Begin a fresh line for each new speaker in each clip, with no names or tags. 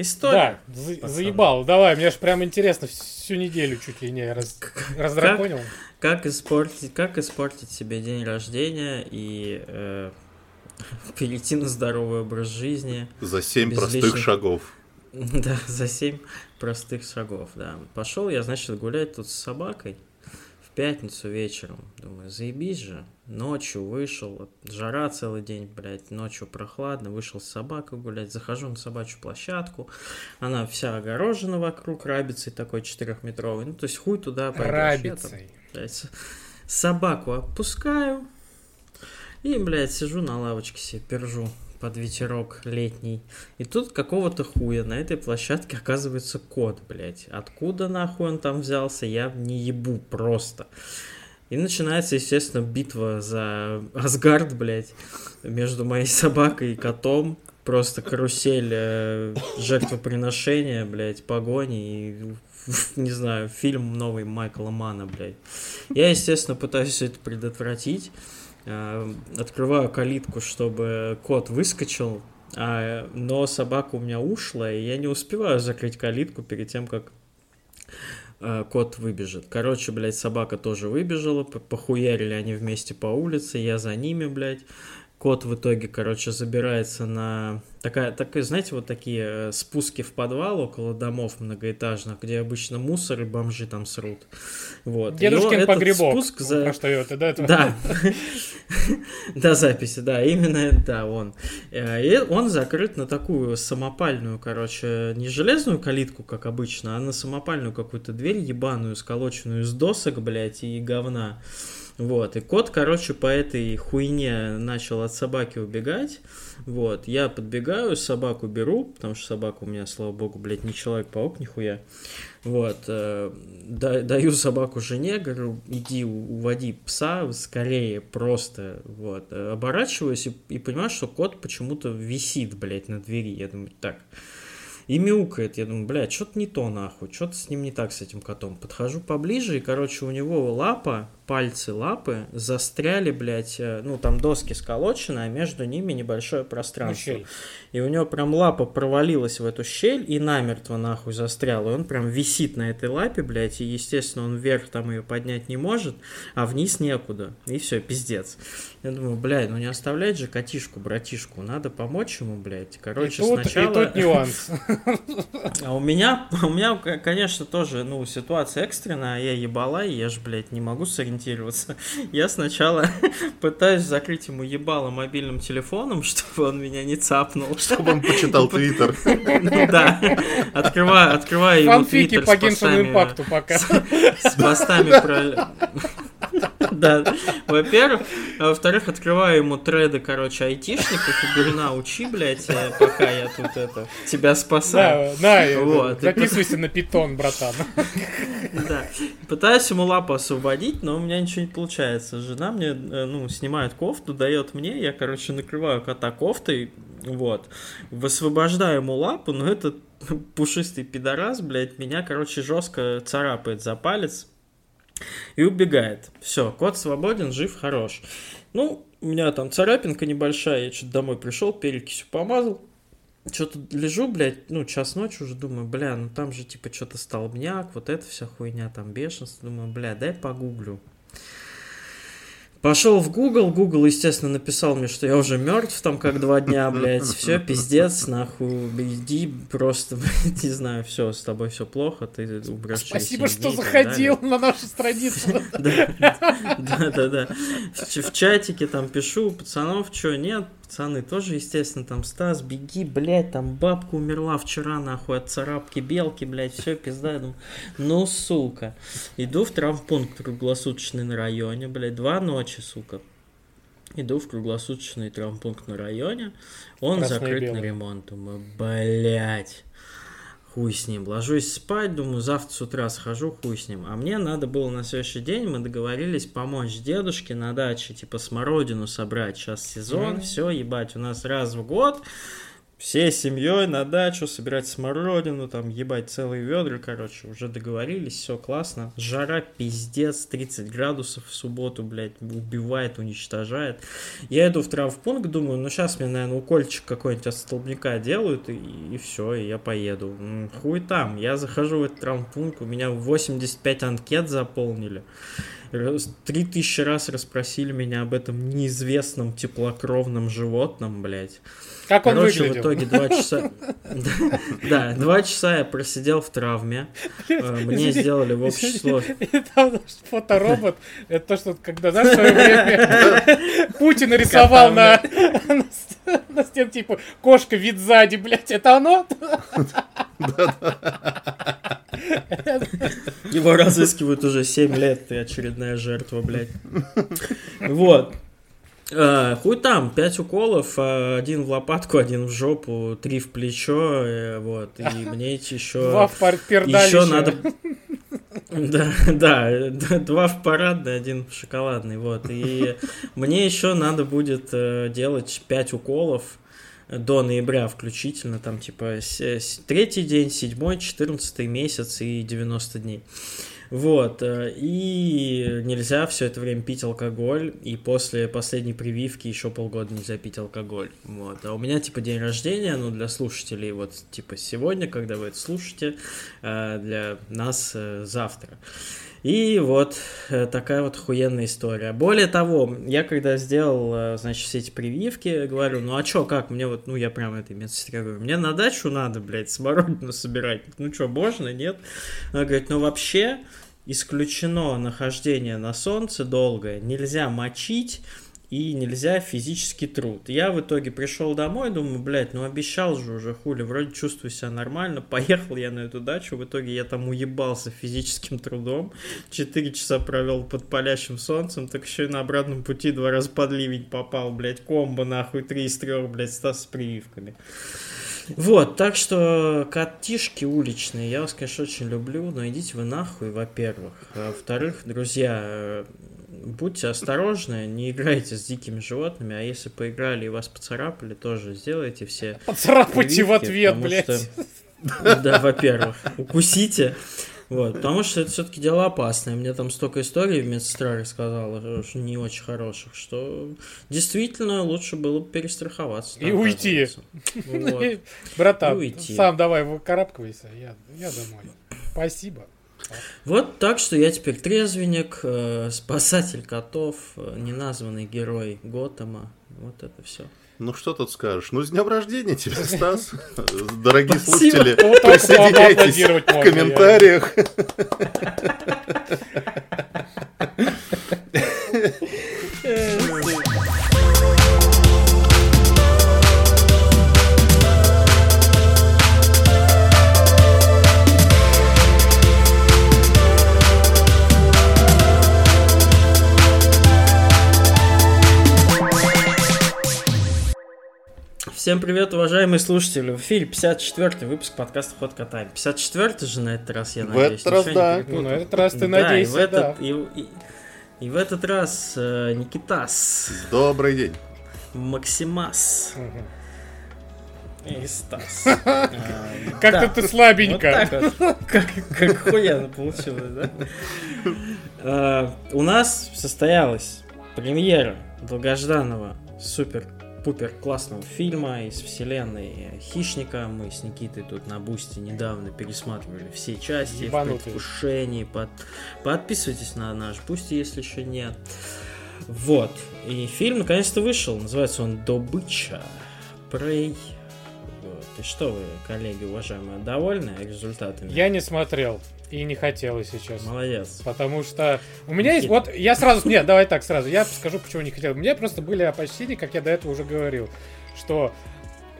История. Да, за- заебал. Давай, мне же прям интересно, всю неделю чуть ли не раз, раздраконил.
Как, как, испортить, как испортить себе день рождения и э, перейти на здоровый образ жизни.
За семь простых лишних... шагов.
Да, за семь простых шагов, да. Пошел я, значит, гулять тут с собакой пятницу вечером. Думаю, заебись же. Ночью вышел, жара целый день, блядь, ночью прохладно, вышел с собакой гулять, захожу на собачью площадку, она вся огорожена вокруг рабицей такой четырехметровой, ну, то есть хуй туда
пойдешь. Рабицей.
Там, блядь, собаку опускаю, и, блядь, сижу на лавочке себе, пержу под ветерок летний. И тут какого-то хуя на этой площадке оказывается кот, блядь. Откуда нахуй он там взялся, я не ебу просто. И начинается, естественно, битва за Асгард, блядь, между моей собакой и котом. Просто карусель э, жертвоприношения, блядь, погони и не знаю, фильм новый Майкла Мана, блядь. Я, естественно, пытаюсь это предотвратить. Э, открываю калитку, чтобы кот выскочил, а, но собака у меня ушла, и я не успеваю закрыть калитку перед тем, как э, кот выбежит. Короче, блядь, собака тоже выбежала, похуярили они вместе по улице, я за ними, блядь. Кот в итоге, короче, забирается на... Такая, такая, знаете, вот такие э, спуски в подвал около домов многоэтажных, где обычно мусор и бомжи там срут. Вот.
Дедушкин погребок. Спуск за... Про что это, да?
Да. До записи, да, именно да, он. Э, и он закрыт на такую самопальную, короче, не железную калитку, как обычно, а на самопальную какую-то дверь ебаную, сколоченную из досок, блядь, и говна. Вот, и кот, короче, по этой хуйне начал от собаки убегать. Вот, я подбегаю, собаку беру, потому что собака у меня, слава богу, блядь, не человек-паук, нихуя. Вот, э, да, даю собаку жене, говорю, иди уводи пса скорее, просто, вот. Оборачиваюсь и, и понимаю, что кот почему-то висит, блядь, на двери. Я думаю, так, и мяукает. Я думаю, блядь, что-то не то нахуй, что-то с ним не так, с этим котом. Подхожу поближе, и, короче, у него лапа пальцы лапы застряли, блядь, э, ну, там доски сколочены, а между ними небольшое пространство. Ну, и у него прям лапа провалилась в эту щель и намертво нахуй застряла. И он прям висит на этой лапе, блядь, и, естественно, он вверх там ее поднять не может, а вниз некуда. И все, пиздец. Я думаю, блядь, ну не оставлять же котишку, братишку, надо помочь ему, блядь. Короче,
и тут,
сначала...
И тут нюанс.
А у меня, у меня, конечно, тоже, ну, ситуация экстренная, я ебала, и я же, блядь, не могу сориентироваться ориентироваться. Я сначала пытаюсь закрыть ему ебало мобильным телефоном, чтобы он меня не цапнул.
Чтобы он почитал Твиттер.
Да. Открываю, ему
Твиттер по Геншину импакту пока.
С постами про... Да, во-первых. А во-вторых, открываю ему треды, короче, айтишников и говорю, на, учи, блядь, э, пока я тут это, тебя спасаю.
Да, да, вот. записывайся на питон, братан.
Да. Пытаюсь ему лапу освободить, но у меня ничего не получается. Жена мне, э, ну, снимает кофту, дает мне, я, короче, накрываю кота кофтой, вот, высвобождаю ему лапу, но этот пушистый пидорас, блядь, меня, короче, жестко царапает за палец и убегает. Все, кот свободен, жив, хорош. Ну, у меня там царапинка небольшая, я что-то домой пришел, перекисью помазал, что-то лежу, блядь, ну, час ночи уже думаю, бля, ну там же типа что-то столбняк, вот это вся хуйня, там бешенство. Думаю, бля, дай погуглю. Пошел в Google, Google, естественно, написал мне, что я уже мертв, там как два дня, блядь, все, пиздец, нахуй, иди, просто, блядь, не знаю, все, с тобой все плохо, ты
умрешь Спасибо, что заходил на нашу страницу.
Да, да, да. В чатике там пишу, пацанов, что, нет, Пацаны тоже, естественно, там, Стас, беги, блядь, там бабка умерла вчера, нахуй, от царапки белки, блядь, все, пизда. Я думаю, ну, сука. Иду в травмпункт круглосуточный на районе, блядь, два ночи, сука. Иду в круглосуточный травмпункт на районе, он Красный закрыт на ремонт. Думаю, блядь хуй с ним. Ложусь спать, думаю, завтра с утра схожу, хуй с ним. А мне надо было на следующий день, мы договорились помочь дедушке на даче, типа смородину собрать. Сейчас сезон, mm-hmm. все, ебать, у нас раз в год всей семьей на дачу собирать смородину, там ебать целые ведра, короче, уже договорились, все классно. Жара пиздец, 30 градусов в субботу, блядь, убивает, уничтожает. Я иду в травмпункт, думаю, ну сейчас мне, наверное, укольчик какой-нибудь от столбняка делают, и, и все, и я поеду. Хуй там, я захожу в этот травмпункт, у меня 85 анкет заполнили. Три тысячи раз расспросили меня об этом неизвестном теплокровном животном, блядь.
Как он
Короче,
выглядел?
в итоге два часа... Да, два часа я просидел в травме. Э, Мне сделали в общее число...
И там наш фоторобот, это то, что когда, знаешь, в свое время Путин рисовал на, на стен, типа, кошка вид сзади, блядь, это оно?
Его разыскивают уже 7 лет, ты очередная жертва, блядь. Вот. А, хуй там, 5 уколов, а, один в лопатку, один в жопу, три в плечо, э, вот, и мне еще...
Два в
Еще надо... Да, да, два в парадный, один в шоколадный, вот. И мне еще надо будет э, делать 5 уколов до ноября включительно, там типа третий день, седьмой, четырнадцатый месяц и 90 дней. Вот, э, и нельзя все это время пить алкоголь, и после последней прививки еще полгода нельзя пить алкоголь. Вот, а у меня типа день рождения, ну для слушателей вот типа сегодня, когда вы это слушаете, э, для нас э, завтра. И вот э, такая вот охуенная история. Более того, я когда сделал, э, значит, все эти прививки, говорю, ну а чё, как, мне вот, ну я прям этой медсестре говорю, мне на дачу надо, блядь, смородину собирать. Ну чё, можно, нет? Она говорит, ну вообще исключено нахождение на солнце долгое, нельзя мочить, и нельзя физический труд. Я в итоге пришел домой, думаю, блядь, ну обещал же уже, хули, вроде чувствую себя нормально, поехал я на эту дачу, в итоге я там уебался физическим трудом, 4 часа провел под палящим солнцем, так еще и на обратном пути два раза под ливень попал, блядь, комбо нахуй, 3 из 3, блядь, стас с прививками. Вот, так что котишки уличные, я вас, конечно, очень люблю, но идите вы нахуй, во-первых. А во-вторых, друзья, будьте осторожны, не играйте с дикими животными, а если поиграли и вас поцарапали, тоже сделайте все
Поцарапайте в
прививки,
ответ,
потому
блядь.
что- Да, во-первых, укусите. Вот, потому что это все-таки дело опасное. Мне там столько историй медсестра рассказала, что не очень хороших, что действительно лучше было бы перестраховаться.
И уйти.
Вот.
Братан,
И уйти.
сам давай выкарабкивайся, я, я домой. Спасибо.
Вот так что я теперь трезвенник, э, спасатель котов, э, неназванный герой Готэма. Вот это все.
Ну что тут скажешь? Ну, с днем рождения тебя, Стас. Дорогие
Спасибо.
слушатели, присоединяйтесь в комментариях.
Всем привет, уважаемые слушатели. В эфире 54-й выпуск подкаста «Ход катания». 54-й же на этот раз, я
В
надеюсь.
этот раз, да.
Ну, на этот раз ты
Да, и в этот,
да.
и, и- и в этот раз э, Никитас,
Добрый день.
Максимас
Мгм.
и Стас. Э,
Как-то
да.
ты слабенько.
вот. Как, как хуяно получилось, да? Э, У нас состоялась премьера долгожданного супер-пупер классного фильма из вселенной Хищника. Мы с Никитой тут на Boosty недавно пересматривали все части в
Ебанутые.
предвкушении. Под... Подписывайтесь на наш Boosty, если еще нет. Вот. И фильм наконец-то вышел. Называется он «Добыча». Prey. Вот. И что вы, коллеги, уважаемые, довольны результатами?
Я не смотрел и не хотел, если честно.
Молодец.
Потому что у меня есть... Вот я сразу... Нет, давай так сразу. Я скажу, почему не хотел. У меня просто были опасения, как я до этого уже говорил, что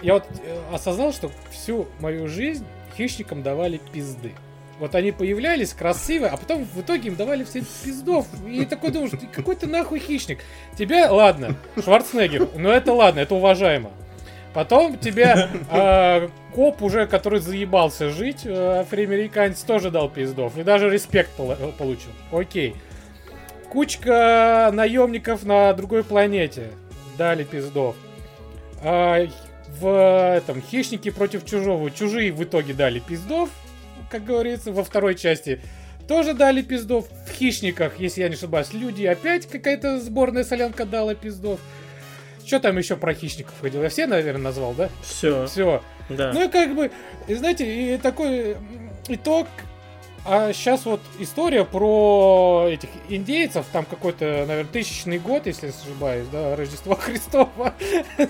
я вот э, осознал, что всю мою жизнь хищникам давали пизды. Вот они появлялись красивые, а потом в итоге им давали все пиздов. И такой думаешь, «Ты какой ты нахуй хищник. Тебя, ладно, Шварценеггер, ну это ладно, это уважаемо. Потом тебя э, коп уже, который заебался жить, э, афроамериканец, тоже дал пиздов. И даже респект получил. Окей. Кучка наемников на другой планете дали пиздов. А, В этом «Хищники против чужого» чужие в итоге дали пиздов, как говорится, во второй части тоже дали пиздов. В «Хищниках», если я не ошибаюсь, люди опять какая-то сборная солянка дала пиздов. Что там еще про хищников ходил? Я все, наверное, назвал, да?
Все.
Все.
Да.
Ну и как бы, знаете, и такой итог. А сейчас вот история про этих индейцев, там какой-то, наверное, тысячный год, если не ошибаюсь, да, Рождество Христова.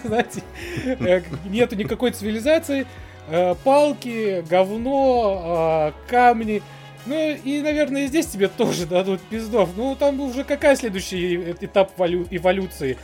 Знаете, э, нету никакой цивилизации, э, палки, говно, э, камни. Ну и, наверное, здесь тебе тоже дадут пиздов. Ну там уже какая следующий этап эволюции?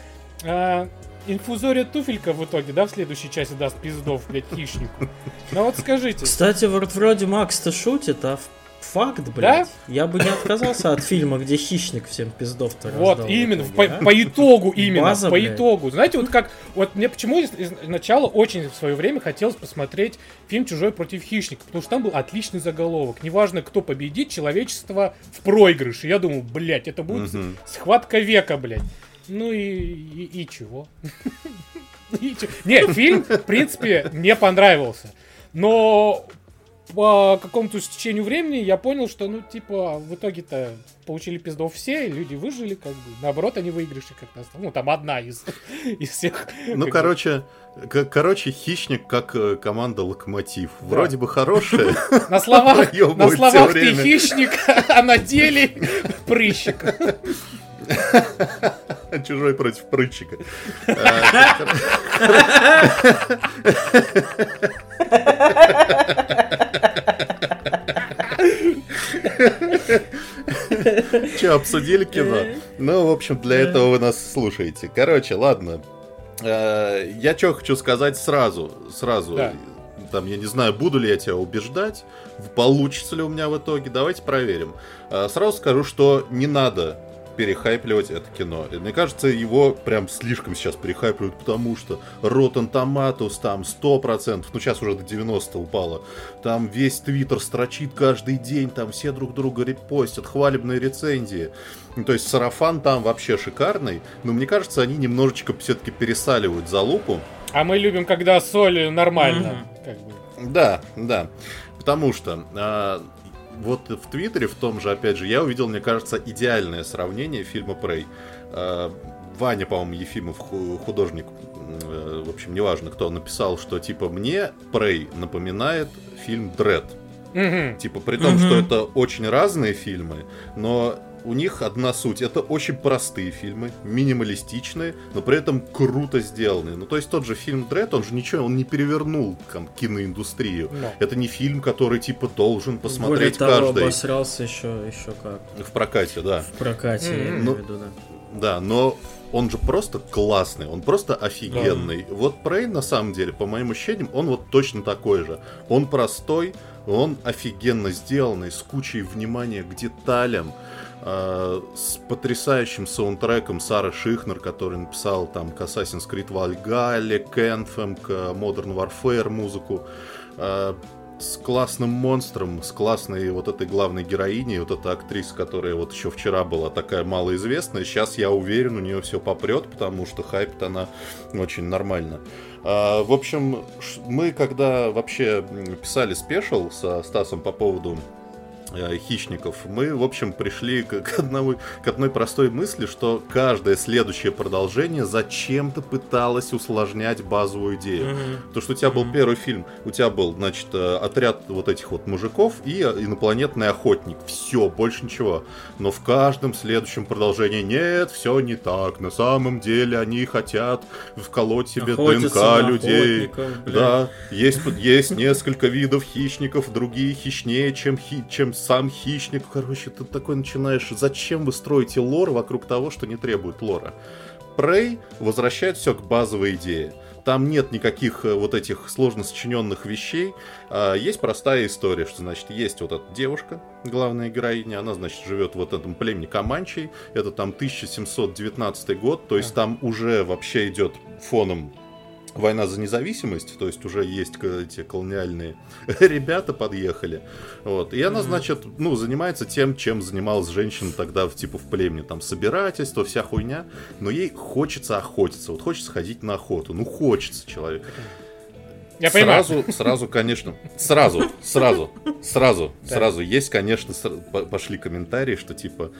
А, инфузория туфелька в итоге, да, в следующей части даст пиздов, блядь, хищнику. Ну вот скажите.
Кстати, вот вроде Макс-то шутит, а факт, блядь. Да? Я бы не отказался от фильма, где хищник всем пиздов-то
Вот, именно, итоге, по, а? по итогу именно, База, по блядь. итогу. Знаете, вот как, вот мне почему изначально очень в свое время хотелось посмотреть фильм «Чужой против хищника», потому что там был отличный заголовок. Неважно, кто победит, человечество в проигрыше. Я думал, блядь, это будет угу. схватка века, блядь. Ну и, и, и чего? Не, фильм, в принципе, мне понравился. Но по какому-то стечению времени я понял, что, ну, типа, в итоге-то получили пиздов все, люди выжили, как бы. Наоборот, они выигрыши как-то. Ну, там одна из, из всех.
Ну, короче, короче, хищник как э, команда локомотив. Вроде бы хорошая.
На словах, на словах ты хищник, а на деле прыщик.
Чужой против прытчика. Че, обсудили кино? Ну, в общем, для этого вы нас слушаете. Короче, ладно. Э, я что хочу сказать сразу. Сразу. Там, я не знаю, буду ли я тебя убеждать, получится ли у меня в итоге. Давайте проверим. Э, сразу скажу, что не надо перехайпливать это кино. И мне кажется, его прям слишком сейчас перехайпливают, потому что Rotten Tomatoes там 100%, ну сейчас уже до 90 упало. Там весь твиттер строчит каждый день, там все друг друга репостят, хвалебные рецензии. Ну, то есть сарафан там вообще шикарный, но мне кажется, они немножечко все-таки пересаливают за лупу.
А мы любим, когда соль нормально. Mm-hmm. Как бы.
Да, да. Потому что а, вот в Твиттере, в том же, опять же, я увидел, мне кажется, идеальное сравнение фильма Прей. А, Ваня, по-моему, Ефимов, художник, э, в общем, неважно, кто написал, что типа мне Прей напоминает фильм Дред. Угу. Типа, при том, угу. что это очень разные фильмы, но у них одна суть. Это очень простые фильмы, минималистичные, но при этом круто сделанные. Ну, то есть тот же фильм Дред, он же ничего, он не перевернул там, киноиндустрию. No. Это не фильм, который типа должен посмотреть Более того, каждый.
обосрался еще, еще как.
В прокате, да.
В прокате, mm-hmm. я имею
ну,
в виду, да.
Да, но он же просто классный, он просто офигенный. Да. Вот Прей, на самом деле, по моим ощущениям, он вот точно такой же. Он простой, он офигенно сделанный, с кучей внимания к деталям. Э, с потрясающим саундтреком Сара Шихнер, который написал там к Assassin's Creed Valhalla, к Anthem, к Modern Warfare музыку, э, с классным монстром, с классной вот этой главной героиней, вот эта актриса, которая вот еще вчера была такая малоизвестная, сейчас я уверен, у нее все попрет, потому что хайп она очень нормально. А, в общем, мы когда вообще писали спешл со Стасом по поводу Э, хищников, мы, в общем, пришли к, одному, к одной простой мысли, что каждое следующее продолжение зачем-то пыталось усложнять базовую идею. Mm-hmm. То, что у тебя был mm-hmm. первый фильм, у тебя был, значит, э, отряд вот этих вот мужиков и инопланетный охотник. Все, больше ничего. Но в каждом следующем продолжении нет, все не так. На самом деле они хотят вколоть себе Охотиться ДНК людей. Да, есть, есть несколько видов хищников, другие хищнее, чем, хи, чем сам хищник, короче, ты такой начинаешь, зачем вы строите лор вокруг того, что не требует лора? Prey возвращает все к базовой идее. Там нет никаких э, вот этих сложно сочиненных вещей. А есть простая история, что, значит, есть вот эта девушка, главная героиня, она, значит, живет в вот этом племени Каманчей. Это там 1719 год, то есть там уже вообще идет фоном война за независимость, то есть уже есть эти колониальные ребята подъехали. Вот. И она, значит, ну, занимается тем, чем занималась женщина тогда, в, типа, в племени. Там собирательство, вся хуйня. Но ей хочется охотиться. Вот хочется ходить на охоту. Ну, хочется человек.
Я понимаю.
Сразу, сразу, конечно, сразу, сразу, сразу, сразу есть, конечно, пошли комментарии, что типа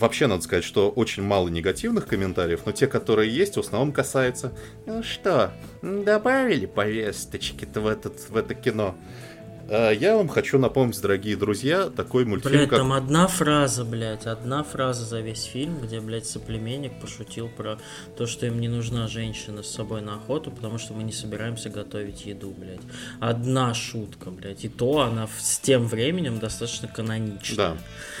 Вообще, надо сказать, что очень мало негативных комментариев, но те, которые есть, в основном касаются «Ну что, добавили повесточки-то в, этот, в это кино?» А Я вам хочу напомнить, дорогие друзья, такой мультфильм,
Блять,
как...
там одна фраза, блядь, одна фраза за весь фильм, где, блядь, соплеменник пошутил про то, что им не нужна женщина с собой на охоту, потому что мы не собираемся готовить еду, блядь. Одна шутка, блядь. И то она с тем временем достаточно канонична.
Да,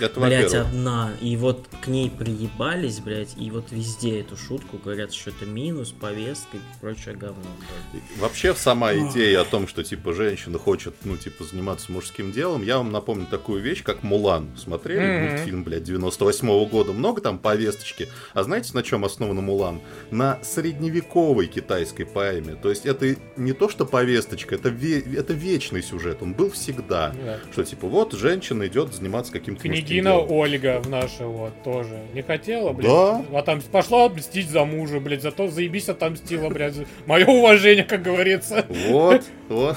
это
Блять,
во-первых.
одна. И вот к ней приебались, блядь, и вот везде эту шутку говорят, что это минус, повестка и прочее говно, блядь.
Вообще, сама идея о том, что, типа, женщина хочет, ну, типа, заниматься мужским делом, я вам напомню такую вещь, как «Мулан». Смотрели
Мгм.
мультфильм, блядь, 98 года? Много там повесточки. А знаете, на чем основан «Мулан»? На средневековой китайской поэме. То есть, это не то, что повесточка, это, ве- это вечный сюжет. Он был всегда.
Да.
Что, типа, вот женщина идет заниматься каким-то
Княгина. Ольга в наше вот тоже не хотела, блядь.
Да.
А там пошла отмстить за мужа, блядь, зато заебись отомстила, блядь. Мое уважение, как говорится.
Вот, вот.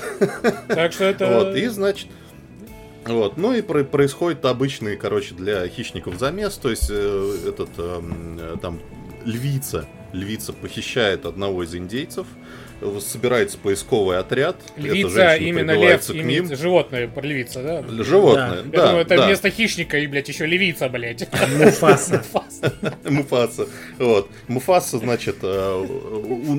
Так что это...
Вот, и значит... Вот, ну и про- происходит обычный, короче, для хищников замес, то есть э, этот, эм, э, там, львица, львица похищает одного из индейцев, собирается поисковый отряд,
Львица, именно лев,
к ним.
имеется, животное, львица, да?
Животное,
Я
да,
думаю, это
да.
вместо хищника и, блядь, еще львица, блядь.
Муфаса.
Муфаса. Вот. Муфаса, значит, э,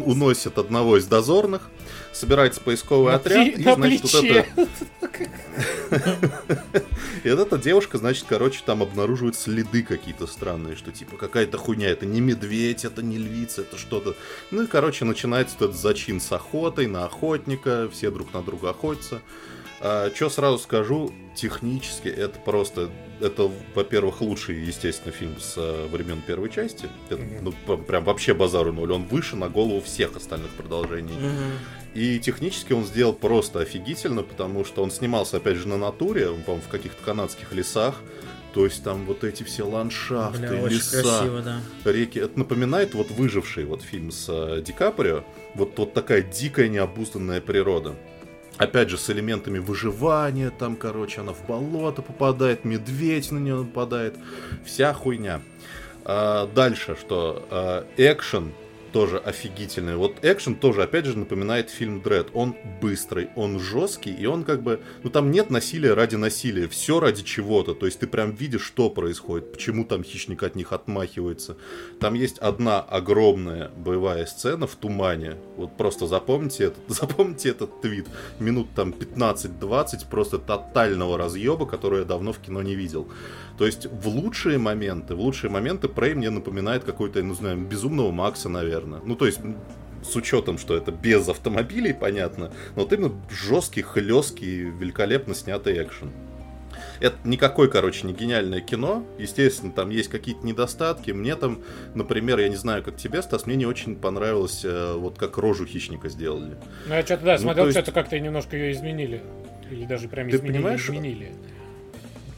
уносит одного из дозорных, собирается поисковый
На
отряд, и,
на
значит, вот
плече.
это... И вот эта девушка, значит, короче, там обнаруживает следы какие-то странные, что типа какая-то хуйня, это не медведь, это не львица, это что-то. Ну и, короче, начинается этот зачин с охотой на охотника, все друг на друга охотятся. что сразу скажу, технически это просто, это, во-первых, лучший, естественно, фильм с времен первой части. Это, ну, прям вообще базару ноль. Он выше на голову всех остальных продолжений. И технически он сделал просто офигительно, потому что он снимался, опять же, на натуре, по-моему, в каких-то канадских лесах. То есть там вот эти все ландшафты,
Бля,
леса,
красиво, да.
реки. Это напоминает вот выживший вот фильм с э, Ди Каприо. Вот, вот такая дикая необузданная природа. Опять же, с элементами выживания, там, короче, она в болото попадает, медведь на нее нападает. Вся хуйня. А, дальше, что а, экшен тоже офигительный. Вот экшен тоже, опять же, напоминает фильм Дред. Он быстрый, он жесткий, и он как бы... Ну, там нет насилия ради насилия. Все ради чего-то. То есть ты прям видишь, что происходит, почему там хищник от них отмахивается. Там есть одна огромная боевая сцена в тумане. Вот просто запомните этот, запомните этот твит. Минут там 15-20 просто тотального разъеба, который я давно в кино не видел. То есть в лучшие моменты, в лучшие моменты Прей мне напоминает какой-то, ну знаю, безумного Макса, наверное. Ну, то есть с учетом, что это без автомобилей, понятно, но вот именно жесткий, хлесткий, великолепно снятый экшен. Это никакое, короче, не гениальное кино. Естественно, там есть какие-то недостатки. Мне там, например, я не знаю, как тебе, Стас, мне не очень понравилось, э, вот как рожу хищника сделали.
Ну, я что-то, да,
Ну,
смотрел,
есть-
что-то как-то немножко ее изменили. Или даже прям
Ты
изменили,
понимаешь,
изменили.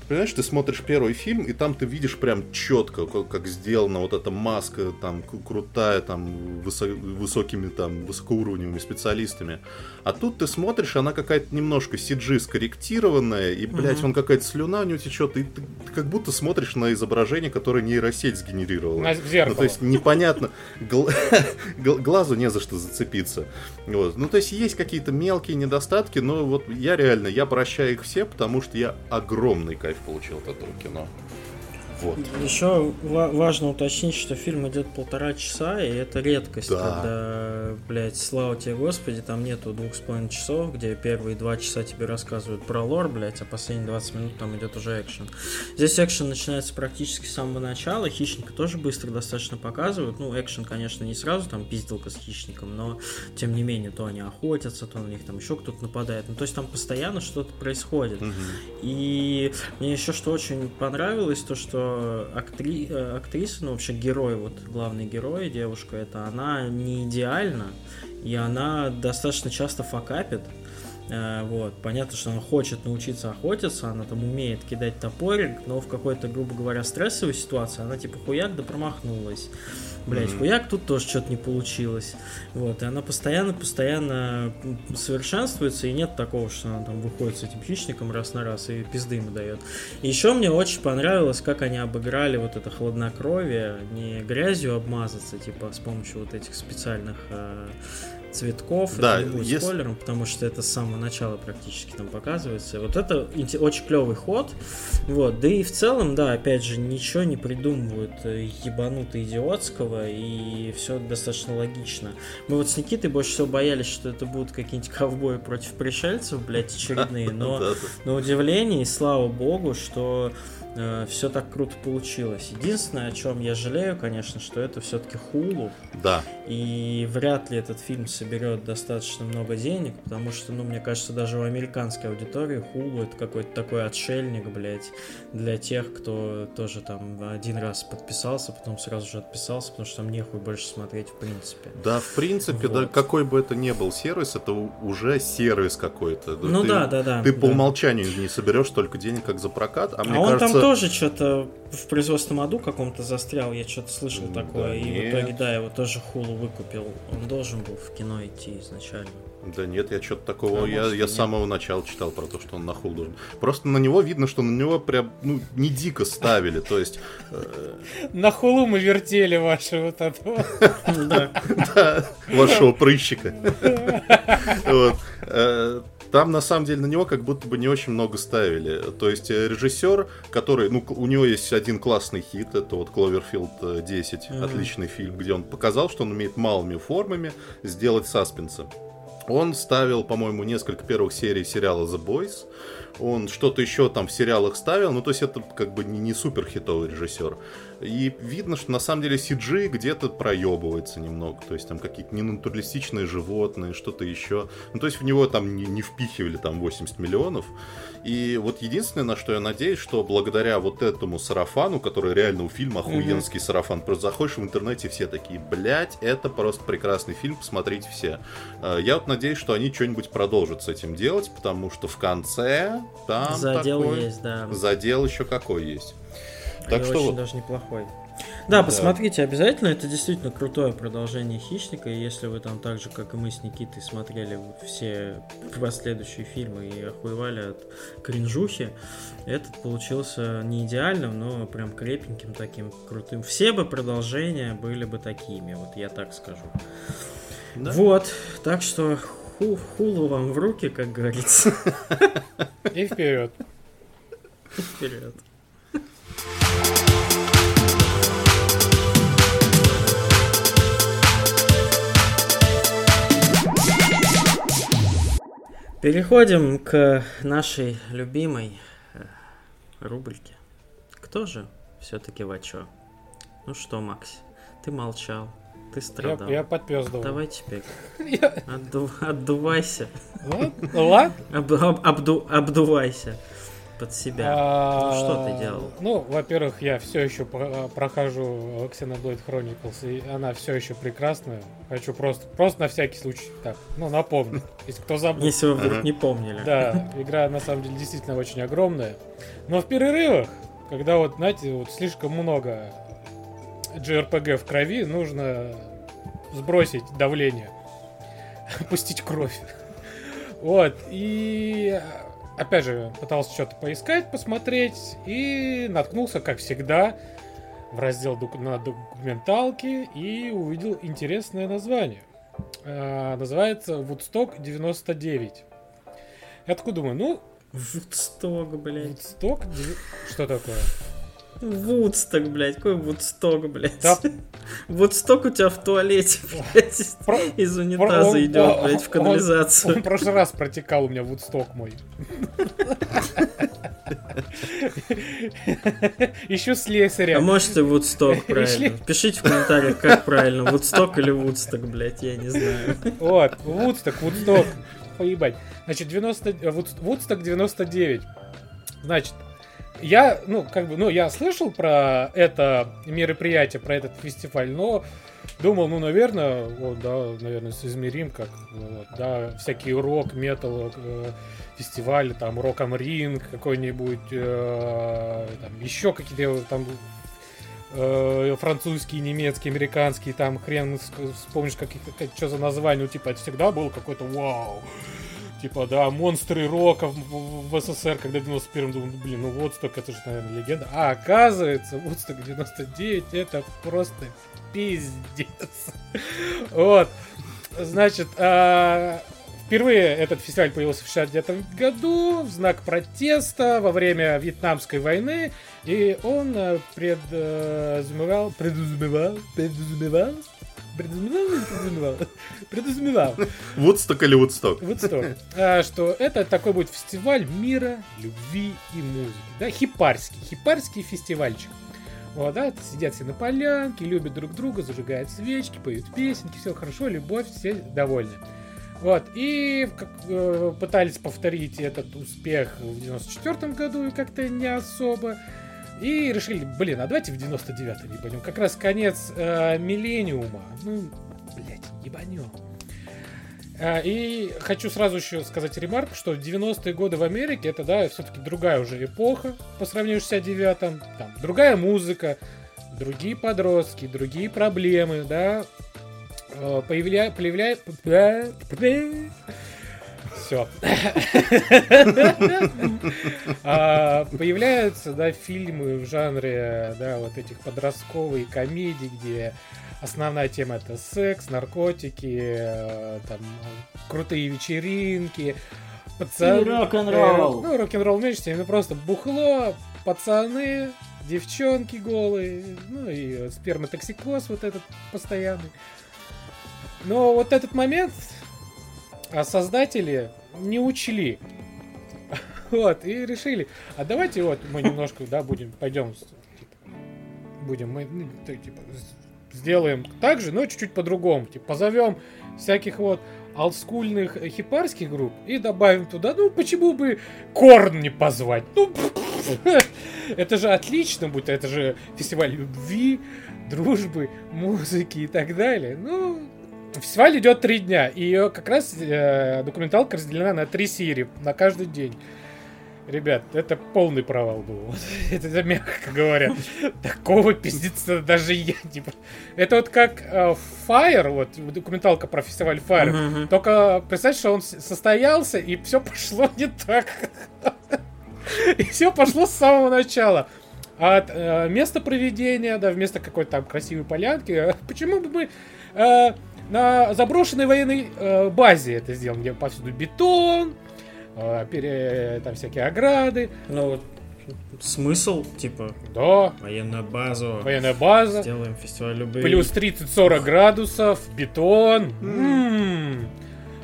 Понимаешь, ты смотришь первый фильм, и там ты видишь прям четко, как, как сделана вот эта маска, там, крутая, там, высо- высокими, там, высокоуровневыми специалистами. А тут ты смотришь, она какая-то немножко CG скорректированная, и, блядь,
Мгм.
он какая-то слюна у него течет, и ты, ты как будто смотришь на изображение, которое нейросеть сгенерировала.
На зеркало.
Ну, то есть непонятно, гл- гл- глазу не за что зацепиться. Вот. Ну, то есть есть какие-то мелкие недостатки, но вот я реально, я прощаю их все, потому что я огромный кайф получил от этого кино. Вот.
Еще ва- важно уточнить, что фильм идет полтора часа, и это редкость,
Да.
когда, блядь, слава тебе Господи, там нету двух с половиной часов, где первые два часа тебе рассказывают про лор, блядь, а последние 20 минут там идет уже экшен. Здесь экшен начинается практически с самого начала, хищника тоже быстро достаточно показывают, ну, экшен, конечно, не сразу, там пизделка с хищником, но, тем не менее, то они охотятся, то на них там еще кто-то нападает, ну, то есть там постоянно что-то происходит.
Мгм.
И мне еще что очень понравилось, то что актри... э, актриса, ну вообще герой, вот главный герой, девушка, это она не идеальна, и она достаточно часто факапит. Э, вот. Понятно, что она хочет научиться охотиться, она там умеет кидать топорик, но в какой-то, грубо говоря, стрессовой ситуации она типа хуяк да промахнулась. Блять, mm-hmm. хуяк тут тоже что-то не получилось. Вот, и она постоянно-постоянно совершенствуется, и нет такого, что она там выходит с этим хищником раз на раз и пизды ему дает. И еще мне очень понравилось, как они обыграли вот это хладнокровие, не грязью обмазаться, типа с помощью вот этих специальных э, цветков.
Да,
это не будет
если...
спойлером, потому что это с самого начала практически там показывается. Вот это очень клевый ход. Вот, да и в целом, да, опять же, ничего не придумывают э, ебануто идиотского, и все достаточно логично. Мы вот с Никитой больше всего боялись, что это будут какие-нибудь ковбои против пришельцев, блядь, очередные, но на удивление, и слава богу, что э, все так круто получилось. Единственное, о чем я жалею, конечно, что это все-таки хулу.
Да.
И вряд ли этот фильм соберет достаточно много денег, потому что, ну, мне кажется, даже в американской аудитории хулу это какой-то такой отшельник, блядь, для тех, кто тоже там один раз подписался, потом сразу же отписался, потому что там нехуй больше смотреть в принципе.
Да, в принципе, вот. да, какой бы это ни был сервис, это уже сервис какой-то.
Ну
ты,
да, да, да.
Ты
да.
по умолчанию не соберешь столько денег, как за прокат, а,
а
мне кажется...
тоже что-то в производственном аду каком-то застрял, я что-то слышал
Да
такое, и
нет.
в итоге, да, его тоже хулу выкупил. Он должен был в кино идти изначально.
Да нет, я что-то такого,
А
я, я с самого начала читал про то, что он на хул должен. Просто на него видно, что на него прям, ну, не дико ставили, то есть... э,
На хулу мы вертели ваши вот.
Да.
Да, вашего прыщика. Э, Там, на самом деле, на него как будто бы не очень много ставили. То есть э, режиссер, который, ну, у него есть один классный хит, это вот Кловерфилд э, 10,
Мгм.
отличный фильм, где он показал, что он умеет малыми формами сделать саспенса. Он ставил, по-моему, несколько первых серий сериала The Boys. Он что-то еще там в сериалах ставил. Ну, то есть это как бы не, не супер хитовый режиссер. И видно, что на самом деле CG где-то проебывается немного. То есть там какие-то ненатуралистичные животные, что-то еще. Ну, то есть в него там не, не впихивали там 80 миллионов. И вот единственное, на что я надеюсь, что благодаря вот этому сарафану, который реально у фильма охуенский сарафан, просто заходишь в интернете, все такие, блять, это просто прекрасный фильм, посмотрите все. Э, Я вот надеюсь, что они что-нибудь продолжат с этим делать, потому что в конце там
Задел
такой-
есть, да.
Задел еще какой есть. Так что
очень
вот.
даже неплохой. Да, посмотрите обязательно, это действительно крутое продолжение Хищника, и если вы там так же, как и мы с Никитой, смотрели все последующие фильмы и охуевали от кринжухи, этот получился не идеальным, но прям крепеньким таким крутым. Все бы продолжения были бы такими, вот я так скажу.
Да.
Вот, так что ху- хулу вам в руки, как говорится.
И вперед.
Вперед. Переходим к нашей любимой э, рубрике. Кто же все-таки Вачо? Ну что, Макс, ты молчал, ты
Я,
страдал.
я подпездывал.
Давай теперь,
Я-
отду- отдувайся,
ну ладно.
Об- об- обду- обдувайся под себя.
А,
Ну, что ты делал?
Ну, во-первых, я все еще про- прохожу Xenoblade Chronicles, и она все еще прекрасная. Хочу просто, просто на всякий случай, так, ну, напомню, если кто забыл.
Если вы вдруг не помнили.
Да, игра на самом деле действительно очень огромная. Но в перерывах, когда вот, знаете, вот слишком много JRPG в крови, нужно сбросить давление, пустить кровь. Вот, и опять же, пытался что-то поискать, посмотреть, и наткнулся, как всегда, в раздел док- на документалке и увидел интересное название. А, называется Woodstock 99. Я такой думаю, ну,
Вудсток, блядь.
Woodstock... деви- Что такое?
Вудсток, блядь. Какой Вудсток, блядь?
Да.
Вудсток у тебя в туалете, блядь.
Про-
Из
он-
унитаза идет,
он-
блядь, в
он-
канализацию.
Он в прошлый раз протекал у меня Woodstock мой. Ищу слесаря.
А может и Вудсток, правильно. Пишите в комментариях, как правильно, Вудсток или Вудсток, блядь, я не знаю.
Вот, Вудсток, Вудсток. Поебать. Значит, 90... э, Вудс- Вудсток 99. Значит, я, ну, как бы, ну, я слышал про это мероприятие, про этот фестиваль, но думал, ну, наверное, вот, да, наверное, соизмерим, как, вот, да, всякие рок, метал, э, фестивали, там, Рок Am Ring какой-нибудь, э, там, еще какие-то там э, французские, немецкие, американские, там хрен вспомнишь, как, как, что за название, ну, типа, это всегда был какой-то вау. Типа, да, монстры рока в, в, СССР, когда в 91-м думал, ну, блин, ну вот столько, это же, наверное, легенда. А оказывается, вот столько 99 это просто пиздец. Вот. Значит, а, Впервые этот фестиваль появился в 69 году в знак протеста во время Вьетнамской войны, и он э, предразумевал, предразумевал, предразумевал, предразумевал, предразумевал, предразумевал.
Вудсток или Вудсток?
Вудсток. А, что это такой будет фестиваль мира, любви и музыки. Да, хипарский, хипарский фестивальчик. Вот, да, сидят все на полянке, любят друг друга, зажигают свечки, поют песенки, все хорошо, любовь, все довольны. Вот, и как, э, пытались повторить этот успех в 94 году и как-то не особо. И решили, блин, а давайте в 99-й ебанем. Как раз конец э, миллениума. Ну, блядь, ебанем. А, и хочу сразу еще сказать ремарку, что 90-е годы в Америке это, да, все-таки другая уже эпоха по сравнению с 69-м. Там другая музыка, другие подростки, другие проблемы, да, Э, появля... появля... Все. А, появляются, да, фильмы в жанре, да, вот этих подростковые комедий, где основная тема это секс, наркотики, э, там, крутые вечеринки,
пацаны. рок-н-ролл.
Ну, рок-н-ролл в меньшей степени, ну, просто бухло, пацаны, девчонки голые, ну, и сперматоксикоз вот этот постоянный. Но вот этот момент а создатели не учли. Вот, и решили, а давайте вот мы немножко, да, будем, пойдем, типа, будем, мы, ну, типа, сделаем так же, но чуть-чуть по-другому. Типа, позовем всяких вот олдскульных хипарских групп и добавим туда, ну, почему бы Корн не позвать? Ну, это же отлично будет, это же фестиваль любви, дружбы, музыки и так далее. Ну, Фестиваль идет три дня, и ее как раз э, документалка разделена на три серии, на каждый день. Ребят, это полный провал был. это, это мягко говоря. Такого пиздеца даже я не... Это вот как э, Fire, вот документалка про фестиваль Fire. Uh-huh. Только представь, что он состоялся, и все пошло не так. и все пошло с самого начала. От э, места проведения, да, вместо какой-то там красивой полянки. Почему бы мы... Э, на заброшенной военной э, базе это сделано, где повсюду бетон, э, пере, там всякие ограды.
Ну, смысл, типа,
да.
военная база.
Военная база.
Сделаем фестиваль любые.
Плюс 30-40 градусов, бетон. М-м.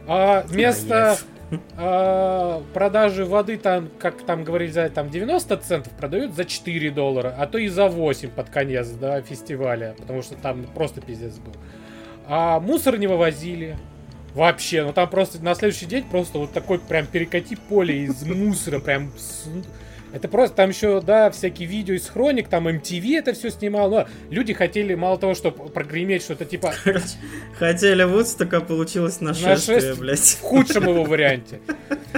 А место а, продажи воды там, как там говорили, там 90 центов продают за 4 доллара, а то и за 8 под конец да, фестиваля, потому что там просто пиздец был. А мусор не вывозили. Вообще, ну там просто на следующий день просто вот такой прям перекати поле из мусора, прям это просто там еще, да, всякие видео из хроник, там MTV это все снимал, но люди хотели мало того, что прогреметь что-то типа...
Хотели Вудстока, получилось нашествие, нашествие блядь. В
худшем его варианте.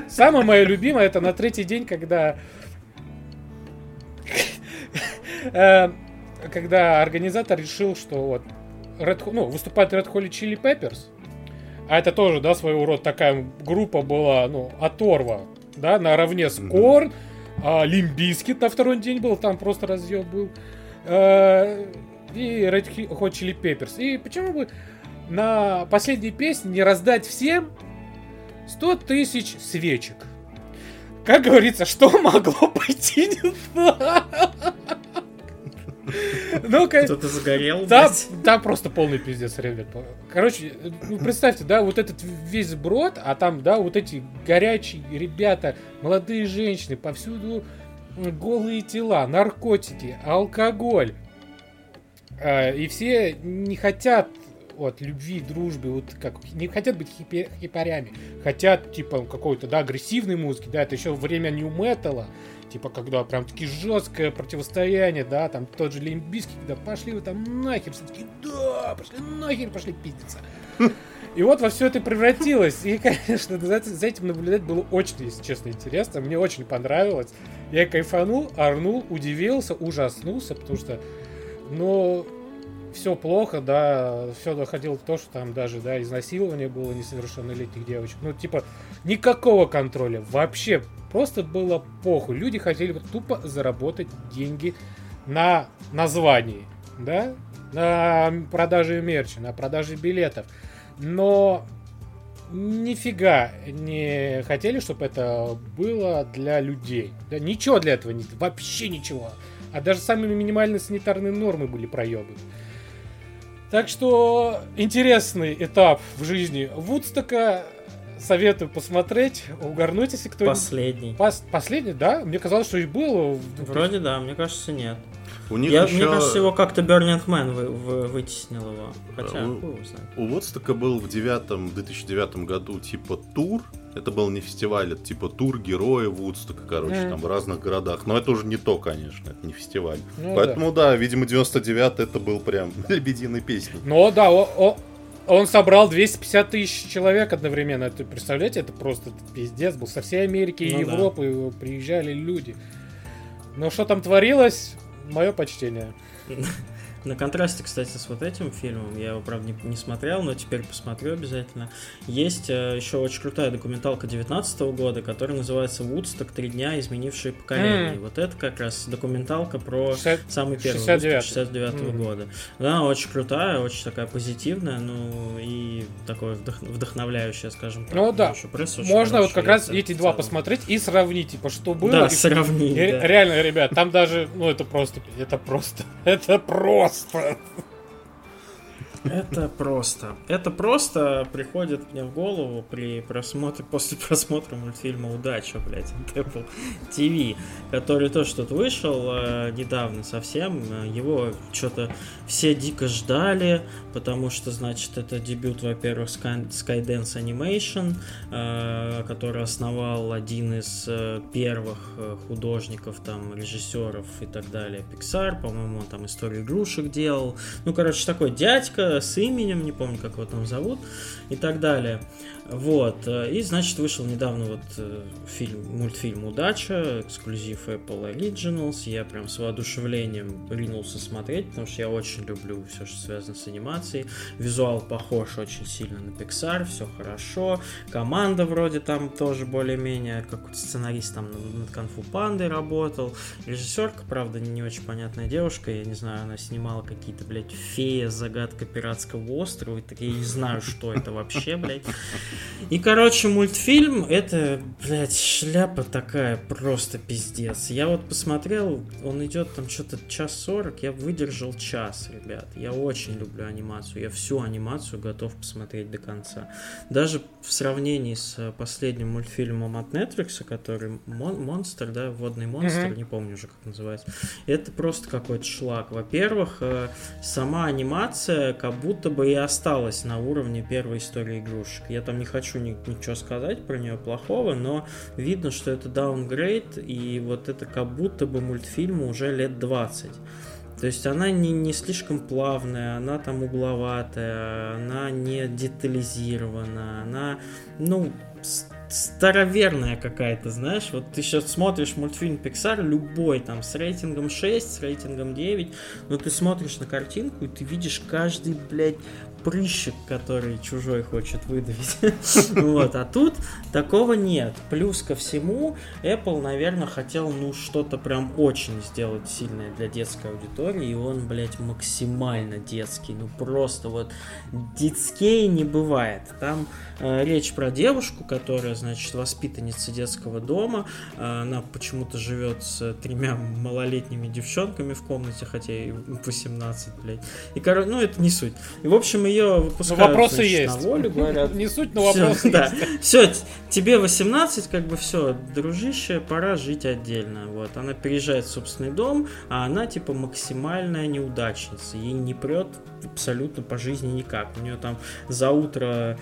Самое мое любимое, это на третий день, когда... Э, когда организатор решил, что вот Red, ну, выступает Red Hot Chili Peppers, а это тоже, да, своего рода такая группа была, ну, оторва, да, наравне с Korn, а, Limp Bizkit на второй день был, там просто разъеб был, а, и Red Hot Chili Peppers. И почему бы на последней песне не раздать всем 100 тысяч свечек? Как говорится, что могло пойти не так?
Ну, Кто-то загорел.
Там, там просто полный пиздец, ребят. Короче, ну, представьте, да, вот этот весь брод, а там, да, вот эти горячие ребята, молодые женщины, повсюду голые тела, наркотики, алкоголь. А, и все не хотят от любви, дружбы, вот как не хотят быть хипи, хипарями, хотят типа какой-то, да, агрессивной музыки, да, это еще время нью металла, типа когда прям таки жесткое противостояние, да, там тот же Лимбийский, когда пошли вы там нахер, все таки да, пошли нахер, пошли пиздиться. И вот во все это превратилось. И, конечно, за, за этим наблюдать было очень, если честно, интересно. Мне очень понравилось. Я кайфанул, орнул, удивился, ужаснулся, потому что, ну, все плохо, да, все доходило в то, что там даже, да, изнасилование было несовершеннолетних девочек. Ну, типа, никакого контроля вообще. Просто было похуй. Люди хотели тупо заработать деньги на названии, да, на продаже мерча, на продаже билетов но нифига не хотели, чтобы это было для людей. Да, ничего для этого нет, вообще ничего. А даже самые минимальные санитарные нормы были проебаны. Так что интересный этап в жизни Вудстока. Советую посмотреть, угорнуть, если кто
Последний.
Пос... Последний, да? Мне казалось, что и было.
Вроде да, мне кажется, нет.
У них
Я,
еще...
Мне кажется, его как-то Burning Man вы, вы, вытеснил его. Хотя,
у, у Вудстока был в девятом, 2009 году типа тур. Это был не фестиваль, это типа тур героя Вудстока, короче, mm. там в разных городах. Но это уже не то, конечно, это не фестиваль. Ну, Поэтому да. да, видимо, 99 это был прям лебединой песней.
Ну да, о, о, он собрал 250 тысяч человек одновременно. Это, представляете, это просто пиздец был. Со всей Америки и ну, Европы да. приезжали люди. Но что там творилось, мое почтение.
На контрасте, кстати, с вот этим фильмом, я его, правда, не, не смотрел, но теперь посмотрю обязательно. Есть э, еще очень крутая документалка 19 года, которая называется «Вудсток. Три дня, изменившие поколение». Mm. Вот это как раз документалка про 60... самый первый 69, 69 -го mm. года. Да, очень крутая, очень такая позитивная, ну и такое вдох... вдохновляющее, скажем так.
Ну да, можно вот как раз эти два посмотреть и сравнить, типа, что было.
Да,
и...
сравнить. И,
да. Реально, ребят, там даже, ну это просто, это просто, это просто просто.
Это просто. Это просто приходит мне в голову при просмотре, после просмотра мультфильма «Удача», блядь, от Apple TV, который тоже тут вышел э, недавно совсем. Его что-то все дико ждали, потому что, значит, это дебют, во-первых, Sky, Skydance Animation, э, который основал один из э, первых э, художников, там, режиссеров и так далее, Pixar, по-моему, он там историю игрушек делал. Ну, короче, такой дядька с именем, не помню, как его там зовут, и так далее. Вот. И, значит, вышел недавно вот э, фильм, мультфильм «Удача», эксклюзив Apple Originals. Я прям с воодушевлением ринулся смотреть, потому что я очень люблю все, что связано с анимацией. Визуал похож очень сильно на Pixar, все хорошо. Команда вроде там тоже более-менее, как сценарист там над Конфу Пандой работал. Режиссерка, правда, не очень понятная девушка. Я не знаю, она снимала какие-то, блядь, фея, загадка пиратского острова. И я не знаю, что это вообще, блядь. И, короче, мультфильм, это, блядь, шляпа такая, просто пиздец. Я вот посмотрел, он идет там что-то час сорок, я выдержал час, ребят. Я очень люблю анимацию, я всю анимацию готов посмотреть до конца. Даже в сравнении с последним мультфильмом от Netflix, который Мон Монстр, да, Водный монстр, mm-hmm. не помню уже, как называется. Это просто какой-то шлак. Во-первых, э, сама анимация как будто бы и осталась на уровне первой истории игрушек. Я там не хочу ни, ничего сказать про нее плохого, но видно, что это даунгрейд, и вот это как будто бы мультфильму уже лет 20. То есть она не, не слишком плавная, она там угловатая, она не детализирована, она, ну, староверная какая-то, знаешь, вот ты сейчас смотришь мультфильм Pixar, любой там с рейтингом 6, с рейтингом 9, но ты смотришь на картинку и ты видишь каждый, блядь, прыщик, который чужой хочет выдавить. вот, а тут такого нет. Плюс ко всему, Apple, наверное, хотел, ну, что-то прям очень сделать сильное для детской аудитории, и он, блядь, максимально детский. Ну, просто вот детские не бывает. Там э, речь про девушку, которая, значит, воспитанница детского дома. Э, она почему-то живет с тремя малолетними девчонками в комнате, хотя ей 18, блядь. И, короче, ну, это не суть. И, в общем, ее выпускают
но вопросы значит,
есть. на волю, говорят.
Не суть, но вопросы
все, да. Все, тебе 18, как бы все, дружище, пора жить отдельно. Вот, она переезжает в собственный дом, а она типа максимальная неудачница. Ей не прет абсолютно по жизни никак. У нее там за утро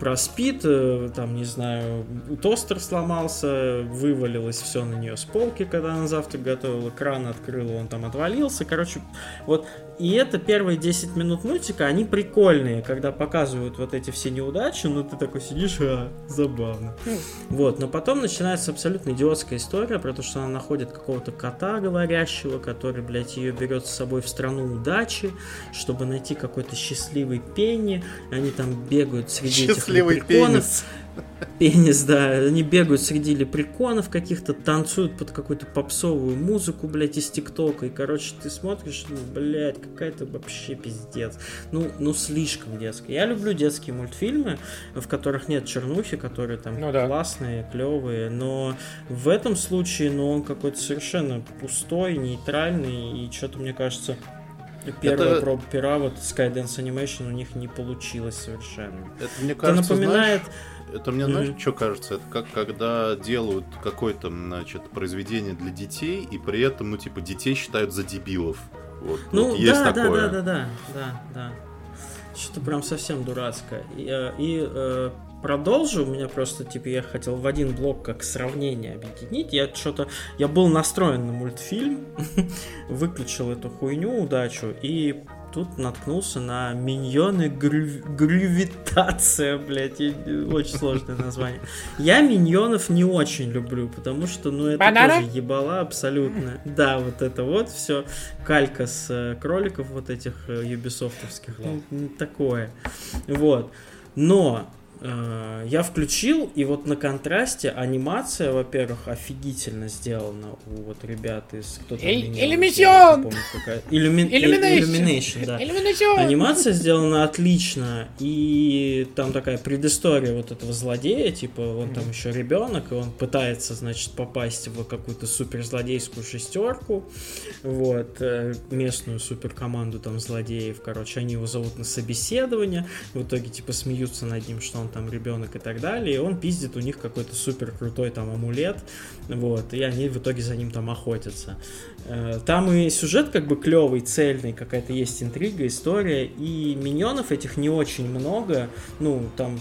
проспит, э, там, не знаю, тостер сломался, вывалилось все на нее с полки, когда она завтрак готовила, кран открыла, он там отвалился. Короче, вот и это первые 10 минут мультика, они прикольные, когда показывают вот эти все неудачи, ну ты такой сидишь, а, забавно. Вот, но потом начинается абсолютно идиотская история про то, что она находит какого-то кота говорящего, который, блядь, ее берет с собой в страну удачи, чтобы найти какой-то счастливый пенни. Они там бегают среди
Счастливый
этих лепреконов.
пенис.
Пенис, да. Они бегают среди лепреконов каких-то, танцуют под какую-то попсовую музыку, блядь, из ТикТока. И, короче, ты смотришь, ну, блядь, какая-то вообще пиздец. Ну, ну, слишком детская. Я люблю детские мультфильмы, в которых нет чернухи, которые там
Ну да.
классные, клевые. Но в этом случае, ну, он какой-то совершенно пустой, нейтральный. И что-то, мне кажется, первая
Это-
проба пера, вот Skydance Animation у них не получилось совершенно.
Это мне
Это
кажется,
напоминает...
знаешь, это мне, знаешь, что кажется? Это как когда делают какое-то, значит, произведение для детей, и при этом, ну, типа, детей считают за дебилов. Вот,
Ну,
вот есть
да,
такое.
да, да, да, да, да, да. Что-то прям совсем дурацкое. И, э, и, э, продолжу, у меня просто, типа, я хотел в один блок как сравнение объединить. Я что-то, я был настроен на мультфильм, выключил эту хуйню, удачу, и тут наткнулся на миньоны Грю- грювитация, блядь, очень сложное название. Я миньонов не очень люблю, потому что, ну, это
Банана?
тоже ебала абсолютно. Да, вот это вот все калька с э, кроликов вот этих э, юбисофтовских, ну, такое. Вот. Но я включил, и вот на контрасте анимация, во-первых, офигительно сделана у вот ребят из... Кто там
Эль-
меня- я не
Иллюминион!
помню, какая- Иллюми-
Illumination.
Illumination, да. Анимация сделана отлично, и там такая предыстория вот этого злодея, типа он там еще ребенок, и он пытается, значит, попасть в какую-то суперзлодейскую шестерку, вот, э, местную суперкоманду там злодеев, короче, они его зовут на собеседование, в итоге, типа, смеются над ним, что он там ребенок и так далее, и он пиздит у них какой-то супер крутой там амулет, вот, и они в итоге за ним там охотятся. Э, Там и сюжет как бы клевый, цельный, какая-то есть интрига, история, и миньонов этих не очень много, ну, там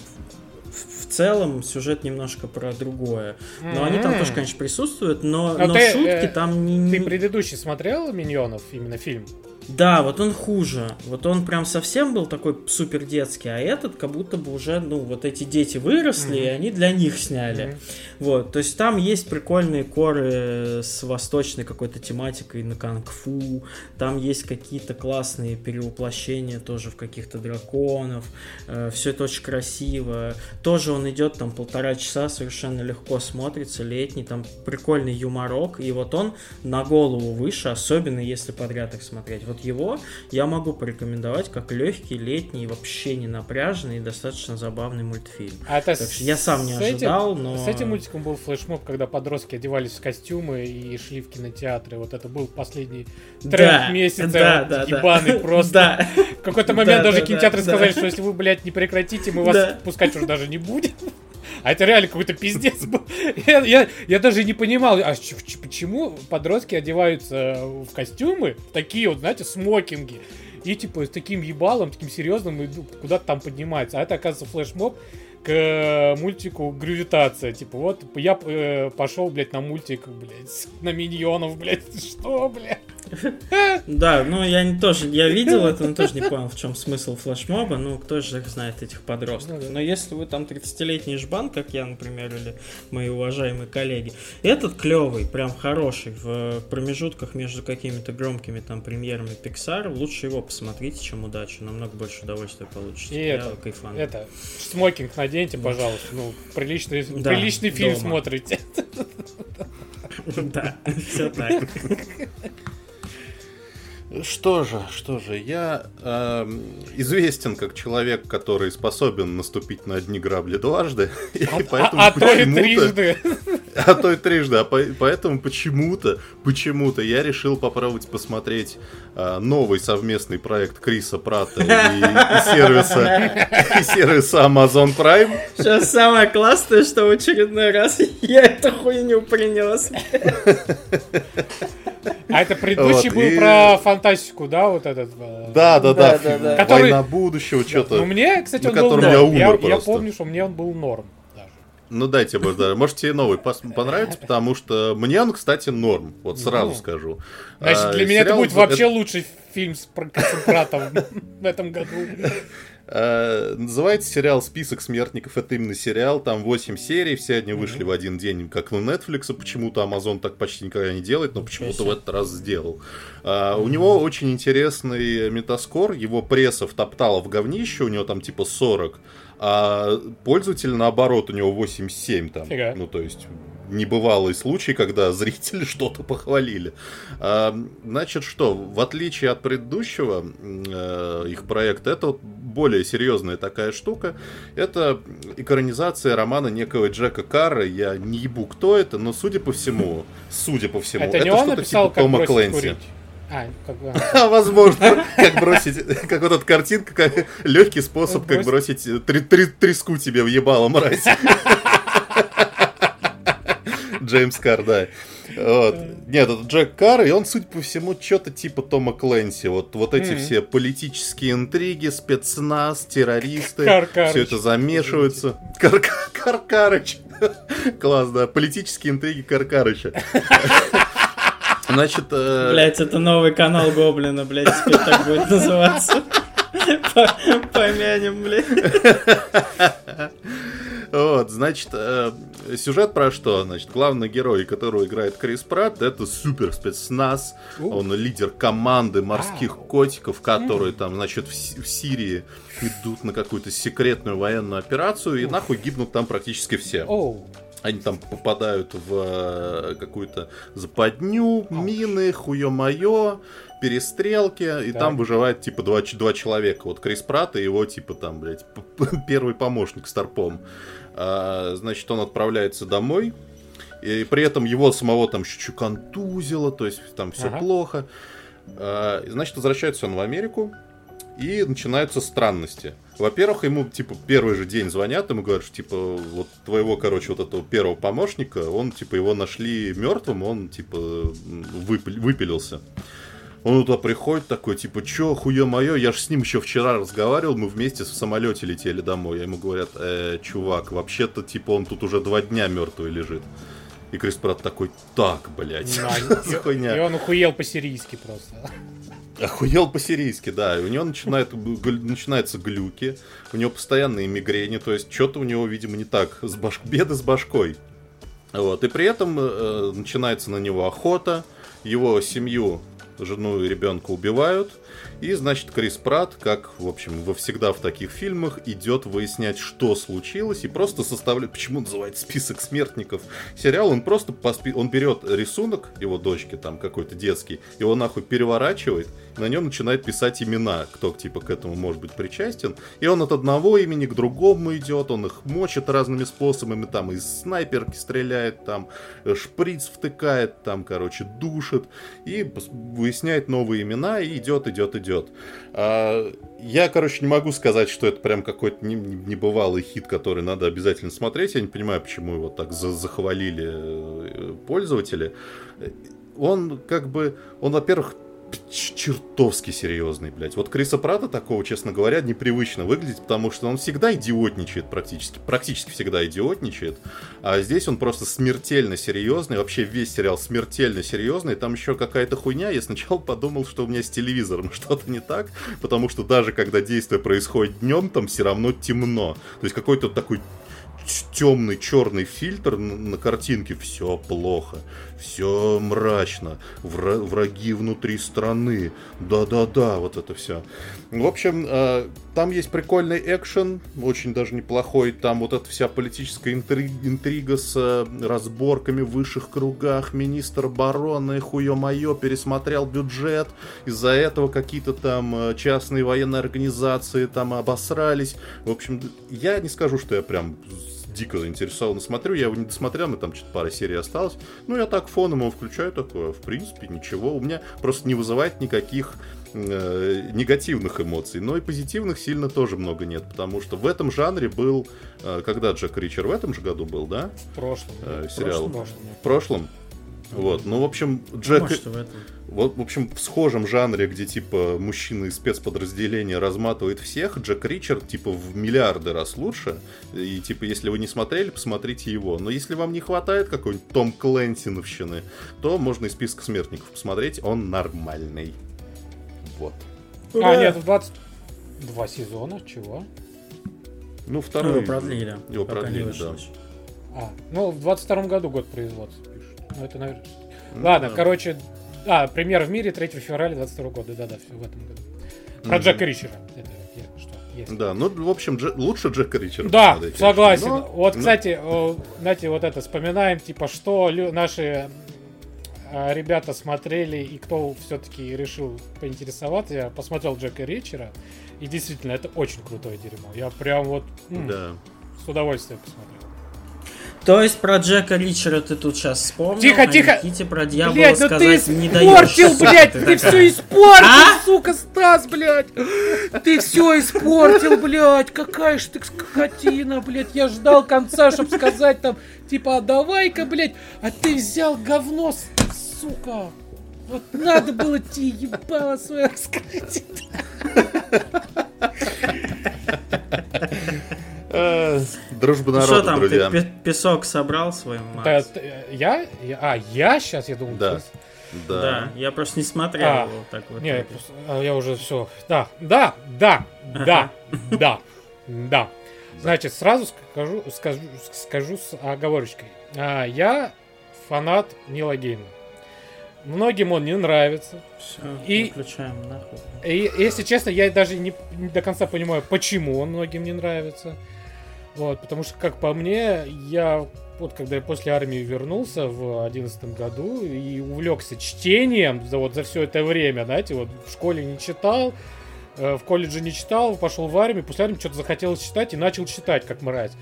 в, целом сюжет немножко про другое. Но они там тоже, конечно, присутствуют, но,
Но
но
ты,
шутки
э,
там не...
Ты предыдущий смотрел Миньонов, именно фильм?
Да, вот он хуже. Вот он прям совсем был такой супер детский, а этот как будто бы уже, ну, вот эти дети выросли,
Мгм.
и они для них сняли.
Мгм.
Вот, то есть там есть прикольные коры с восточной какой-то тематикой на канг-фу, там есть какие-то классные перевоплощения тоже в каких-то драконов, все это очень красиво. Тоже он идет там полтора часа, совершенно легко смотрится, летний, там прикольный юморок, и вот он на голову выше, особенно если подряд их смотреть. Вот его я могу порекомендовать как легкий, летний, вообще не напряженный и достаточно забавный мультфильм.
А это
Так что я сам не
с этим-
ожидал, но...
С этим мультиком был флешмоб, когда подростки одевались в костюмы и шли в кинотеатры. Вот это был последний тренд
Да,
месяца.
да,
вот,
да, да.
ебаный просто.
Да.
В какой-то момент
Да,
даже
да,
кинотеатры
да,
сказали,
да.
что если вы, блядь, не прекратите, мы вас
Да.
пускать уже даже не будем. А это реально какой-то пиздец был. Я, я- я даже не понимал, а почему подростки одеваются в костюмы, в такие вот, знаете, смокинги, и типа с таким ебалом, таким серьезным, куда-то там поднимается. А это, оказывается, флешмоб к мультику Гравитация. Типа, вот я э, пошел, блядь, на мультик, блядь, на миньонов, блядь. Что, блядь?
Да, ну я не- тоже, я видел это, но тоже не понял, в чем смысл флешмоба, ну кто же их знает, этих подростков.
Ну.
Но если вы там 30-летний жбан, как я, например, или мои уважаемые коллеги, этот клевый, прям хороший, в промежутках между какими-то громкими там премьерами Pixar, лучше его посмотрите, чем удачу, намного больше удовольствия получите.
И
я
это,
кайфану.
Это, смокинг наденьте, пожалуйста. Ну, приличный,
Да,
приличный фильм
дома.
смотрите.
Да, все так.
Что же, что же, я эм, известен как человек, который способен наступить на одни грабли дважды, и
А,
поэтому
а- а то и трижды.
А то и трижды. А по- поэтому почему-то, почему-то я решил попробовать посмотреть а, новый совместный проект Криса Пратта и, и сервиса, и сервиса Amazon Prime.
Сейчас самое классное, что в очередной раз я эту хуйню принес.
А это предыдущий
Вот,
был
и-
про фантастику, да, вот этот? э,
Да, да, да,
Да,
фильм
да, да.
Который-
Война будущего, что-то.
Ну, мне, кстати,
на
он был
котором я умер
Я, я
просто.
помню, что мне он был норм. даже.
Ну дайте бы, да. Может тебе новый понравится, потому что мне он, кстати, норм. Вот сразу
Ну.
скажу.
Значит,
А,
для меня это будет вообще лучший фильм с концентратом в этом году.
Э, Называется сериал «Список смертников». Это именно сериал, там 8 серий, все они вышли в один день, как у Netflix. Почему-то Amazon так почти никогда не делает, но почему-то в этот раз сделал. А, У него очень интересный метаскор, его пресса втоптала в говнище, у него там типа 40, а пользователь наоборот, у него 87 там.
Фига.
Ну, то есть небывалый случай, когда зрители что-то похвалили. А, значит, что, в отличие от предыдущего э, их проекта, это вот более серьезная такая штука. Это экранизация романа некого Джека Карра. Я не ебу, кто это, но судя по всему, судя по всему,
Это он
что-то типа Тома
курить? А, как бы...
А, возможно, как бросить, как вот эта картинка, как легкий способ, как
Бросить.
э, треску тебе в ебало, мразь. Джеймс Карр, да. Вот. Нет, это Джек Карр, и он, судя по всему, что-то типа Тома Клэнси. Вот, вот эти
Мгм.
все политические интриги, спецназ, террористы,
Каркарыч.
все это замешивается. Кар- Каркарыч. Класс, да. Политические интриги Каркарыча. Значит, э,
Блять, это новый канал Гоблина, блять, теперь так будет называться. По- Помянем, блядь.
Вот, значит, э, сюжет про что? Значит, главный герой, которого играет Крис Пратт, это супер спецназ. Он лидер команды морских котиков, которые там, значит, в, в Сирии идут на какую-то секретную военную операцию, и нахуй гибнут там практически все. Они там попадают в э, какую-то западню, мины, хуё-моё, перестрелки, и
Так.
там выживает типа два, два человека. Вот Крис Пратт и его типа там, блядь, первый помощник Старпом. А, значит, он отправляется домой, и при этом его самого там чуть-чуть контузило, то есть там все
Ага.
плохо. А, значит, возвращается он в Америку, и начинаются странности. Во-первых, ему, типа, первый же день звонят, ему говорят, что, типа, вот твоего, короче, вот этого первого помощника, он, типа, его нашли мертвым, он, типа, выпи- выпилился. Он туда приходит такой, типа, чё, хуе мое, я же с ним еще вчера разговаривал, мы вместе в самолете летели домой. А ему говорят, э, чувак, вообще-то, типа, он тут уже два дня мертвый лежит. И Крис Пратт такой, так, блядь,
Да, И он ухуел по-сирийски просто.
Охуел по-сирийски, да. И у него начинает, начинаются глюки, у него постоянные мигрени, то есть что-то у него, видимо, не так, с баш... беды с башкой. Вот. И при этом э, начинается на него охота, его семью, жену и ребенка убивают, и, значит, Крис Пратт, как, в общем, во всегда в таких фильмах, идет выяснять, что случилось, и просто составляет, почему называется список смертников сериал, он просто по спи- он берет рисунок его дочки, там, какой-то детский, его нахуй переворачивает, на нем начинает писать имена, кто, типа, к этому может быть причастен, и он от одного имени к другому идет, он их мочит разными способами, там, из снайперки стреляет, там, э, шприц втыкает, там, короче, душит, и выясняет новые имена, и идет, идет, идет. А, я, короче, не могу сказать, что это прям какой-то не- не- небывалый хит, который надо обязательно смотреть. Я не понимаю, почему его так за- захвалили э, пользователи. Он как бы, он, во-первых, чертовски серьезный, блядь. Вот Криса Прата такого, честно говоря, непривычно выглядит, потому что он всегда идиотничает практически, практически всегда идиотничает, а здесь он просто смертельно серьезный, вообще весь сериал смертельно серьезный, там еще какая-то хуйня, я сначала подумал, что у меня с телевизором что-то не так, потому что даже когда действие происходит днем, там все равно темно, то есть какой-то такой темный черный фильтр на, картинке, все плохо, все мрачно, вра- враги внутри страны, да-да-да, вот это все. В общем, э, там есть прикольный экшен, очень даже неплохой, там вот эта вся политическая интри- интрига с э, разборками в высших кругах, министр обороны, хуё-моё, пересмотрел бюджет, из-за этого какие-то там э, частные военные организации там обосрались. В общем, я не скажу, что я прям дико заинтересованно смотрю. Я его не досмотрел, мне там что-то пара серий осталось. Ну, я так фоном его включаю, такое, в принципе, ничего. У меня просто не вызывает никаких э, негативных эмоций. Но и позитивных сильно тоже много нет, потому что в этом жанре был... э, когда Джек Ричер в этом же году был, да?
В прошлом.
Э,
В
сериал.
прошлом,
В прошлом. Вот, ну, в общем, Джек...
Может, в этом.
Вот, в общем, в схожем жанре, где, типа, мужчина из спецподразделения разматывает всех, Джек Ричард, типа, в миллиарды раз лучше. И, типа, если вы не смотрели, посмотрите его. Но если вам не хватает какой-нибудь Том Клэнсиновщины, то можно из списка смертников посмотреть, он нормальный. Вот.
А, нет, в 22 сезона, чего?
Ну, второй...
Его продлили.
Его продлили, да.
А, ну, в 22 году год производства пишут. Ну, это, наверное...
Ну,
Ладно,
да.
короче... А, премьер в мире 3 февраля 22 года. Да-да, в этом году. Про
Мгм.
Джека Ричера. Это я- что, есть.
Да, ну, в общем, Дже- лучше Джека Ричарда.
Да,
посмотреть,
согласен.
Но-
вот,
но-
кстати, э, знаете, вот это вспоминаем, типа, что лю- наши э, ребята смотрели и кто все-таки решил поинтересоваться. Я посмотрел Джека Ричера, и действительно, это очень крутое дерьмо. Я прям вот м,
Да.
с удовольствием посмотрел.
То есть про Джека Ричера ты тут сейчас вспомнил,
Тихо,
а
тихо.
Никите про дьявола
Блять, ну ты
сказать не даешь.
испортил, блядь,
ты
ты все испортил,
А?
сука, Стас, блядь. Ты все испортил, блядь. Какая ж ты скотина, блядь. Я ждал конца, чтобы сказать там, типа, а давай-ка, блядь. А ты взял говно, сука. Вот надо было тебе ебало свое рассказать.
Э, Дружба
Ну Что
народа,
там, ты
друзья.
пе- песок собрал свой,
Да,
Макс?
т- Я? Я- А, я сейчас, я думал.
Да.
ты-
Да.
Да, я просто не смотрел
А,
его так вот.
Не, я, а, я уже все. Да, да, да, да, да, да. Значит, сразу скажу, скажу, скажу с оговорочкой. А, я фанат Нила Геймана. Многим он не нравится.
Все,
И-
выключаем нахуй.
И, если честно, я даже не, не до конца понимаю, почему он многим не нравится. Вот, потому что, как по мне, я вот когда я после армии вернулся в одиннадцатом году и увлекся чтением за вот за все это время, знаете, вот в школе не читал, э, в колледже не читал, пошел в армию, после армии что-то захотелось читать и начал читать, как мразь.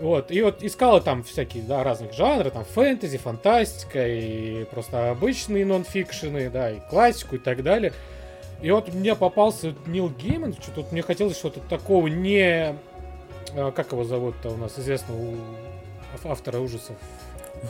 Вот, и вот искала там всякие, да, разных жанры, там фэнтези, фантастика, и просто обычные нонфикшены, да, и классику и так далее. И вот мне попался Нил Гейман, что-то вот мне хотелось что-то такого не... а, Как его зовут-то у нас, известного автора ужасов?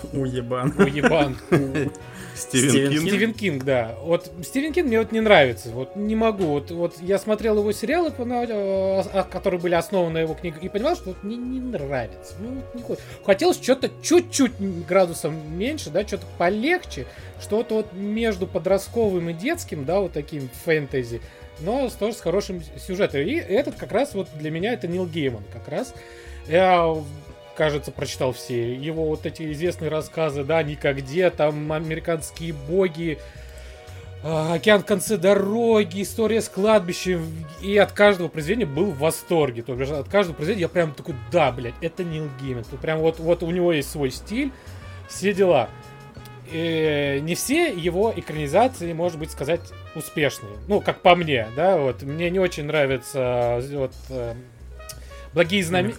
Уебан.
Уебан.
Стивен, Кинг.
Стивен Кинг, да. Вот Стивен Кинг мне вот не нравится. Вот не могу. Вот, вот я смотрел его сериалы, пона- э, а, которые были основаны на его книгах, и понимал, что вот мне не нравится. Ну, вот не хо- Хотелось что-то чуть-чуть градусом меньше, да, что-то полегче, что-то вот между подростковым и детским, да, вот таким фэнтези, но тоже с хорошим сюжетом. И этот как раз вот для меня это Нил Гейман как раз. Я кажется, прочитал все его вот эти известные рассказы, да, «Никогде», там «Американские боги», а, «Океан в конце дороги», «История с кладбищем», и от каждого произведения был в восторге. То бишь, от каждого произведения я прям такой, да, блядь, это Нил Гейман. Прям вот, вот у него есть свой стиль, все дела. Э, не все его экранизации, может быть, сказать, успешные. Ну, как по мне, да, вот. Мне не очень нравится э, вот, э, «Благие знамения».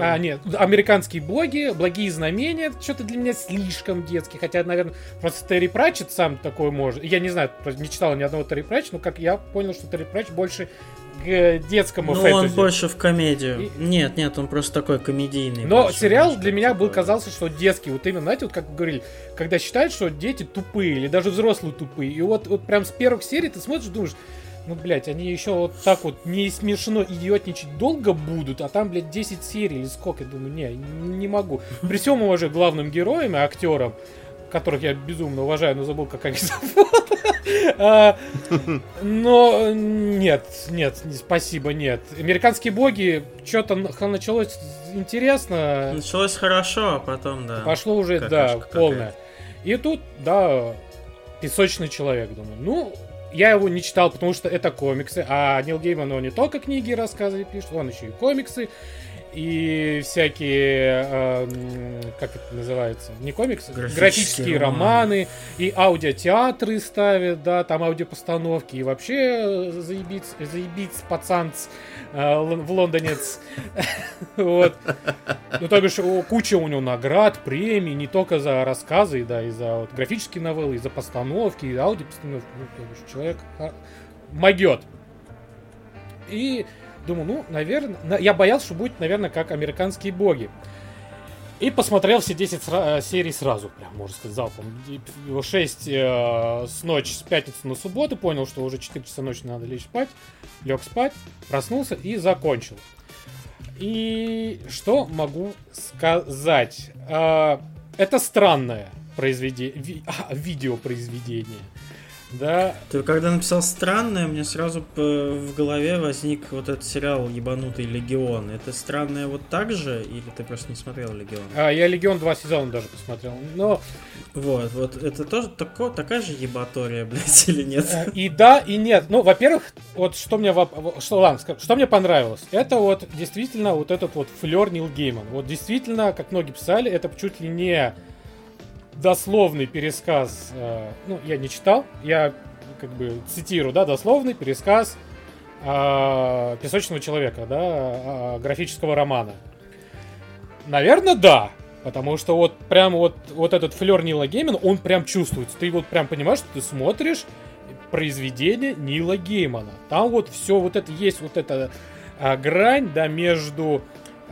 А, нет, американские боги, благие знамения, что-то для меня слишком детский, хотя, наверное, просто Терри Пратчет сам такой может. Я не знаю, не читал ни одного Терри Пратчет, но как я понял, что Терри Пратчет больше к детскому
Ну,
фэнтези.
он больше в комедию.
И-
Нет, нет, он просто такой комедийный.
Но
больше,
сериал для меня был казался, что детский. Вот именно, знаете, вот как говорили, когда считают, что дети тупые, или даже взрослые тупые. И вот, вот прям с первых серий ты смотришь, думаешь, ну, блядь, они еще вот так вот не смешно идиотничать долго будут, а там, блядь, 10 серий или сколько, я думаю, не, не могу. При всем к главным героям и актерам, которых я безумно уважаю, но забыл, как они зовут. А, Но нет, нет, не- спасибо, нет. Американские боги, что-то началось интересно.
Началось хорошо, а потом, да.
Пошло уже, да, полное. И тут, да, песочный человек, думаю. Ну, я его не читал, потому что это комиксы. А Нил Гейман, он не только книги и рассказы пишет, он еще и комиксы. И всякие, эм, как это называется, не комиксы,
Графические
графические,
романы.
романы. и аудиотеатры ставят, да, там аудиопостановки, и вообще э, заебись, заебись пацанц э, в лондонец. Вот. Ну, то бишь, куча у него наград, премий, не только за рассказы, да, и за графические новеллы, и за постановки, и аудиопостановки. Ну, то бишь, человек а, могет. И думаю, ну, наверное, я боялся, что будет, наверное, как американские боги. И посмотрел все 10 сра- э, серий сразу, прям, можно сказать, залпом. И п- 6 э, с ночи, с пятницы на субботу, понял, что уже 4 часа ночи надо лечь спать. Лег спать, проснулся и закончил. И что могу сказать? А, это странное произведение, видеопроизведение. Да,
Ты когда написал странное, мне сразу в голове возник вот этот сериал ебанутый Легион. Это странное вот так же, или ты просто не смотрел Легион?
а, я Легион 2 сезона даже посмотрел. Но
Вот, вот это тоже тако, такая же ебатория, блядь, или нет?
Э, И да, и нет. Ну, во-первых, вот что мне, что, ладно, что мне понравилось, это вот действительно вот этот вот флер Нил Гейман. Вот действительно, как многие писали, это чуть ли не дословный пересказ. э, ну, я не читал, я как бы цитирую, да, дословный пересказ э, песочного человека, да, э, графического романа. Наверное, да. Потому что вот прям вот, вот этот флер Нила Геймана, он прям чувствуется. Ты вот прям понимаешь, что ты смотришь произведение Нила Геймана. Там вот все вот это есть, вот эта а, грань, да, между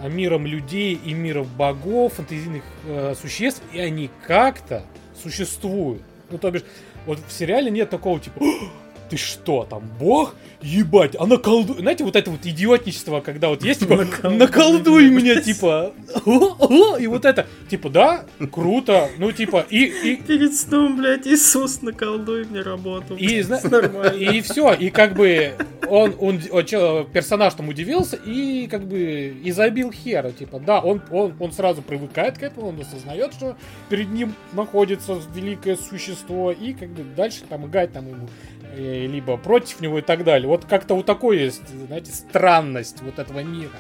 миром людей и миром богов, фантазийных э, существ, и они как-то существуют. Ну, то бишь, вот в сериале нет такого типа, «О, ты что, там, бог? Ебать, а наколдуй... Знаете, вот это вот идиотничество, когда вот есть, типа,
Наколдуй меня,
меня,
блядь».
типа, «О, о», и вот это, типа, да, круто, ну, типа, и, и,
Перед сном, блядь, Иисус, наколдуй мне работу.
и, зна- и все, и как бы он, он, он персонаж там удивился и как бы и забил хера, типа, да, он, он, он сразу привыкает к этому, он осознает, что перед ним находится великое существо и как бы дальше там играть там ему э, либо против него и так далее. Вот как-то вот такой есть, знаете, странность вот этого мира.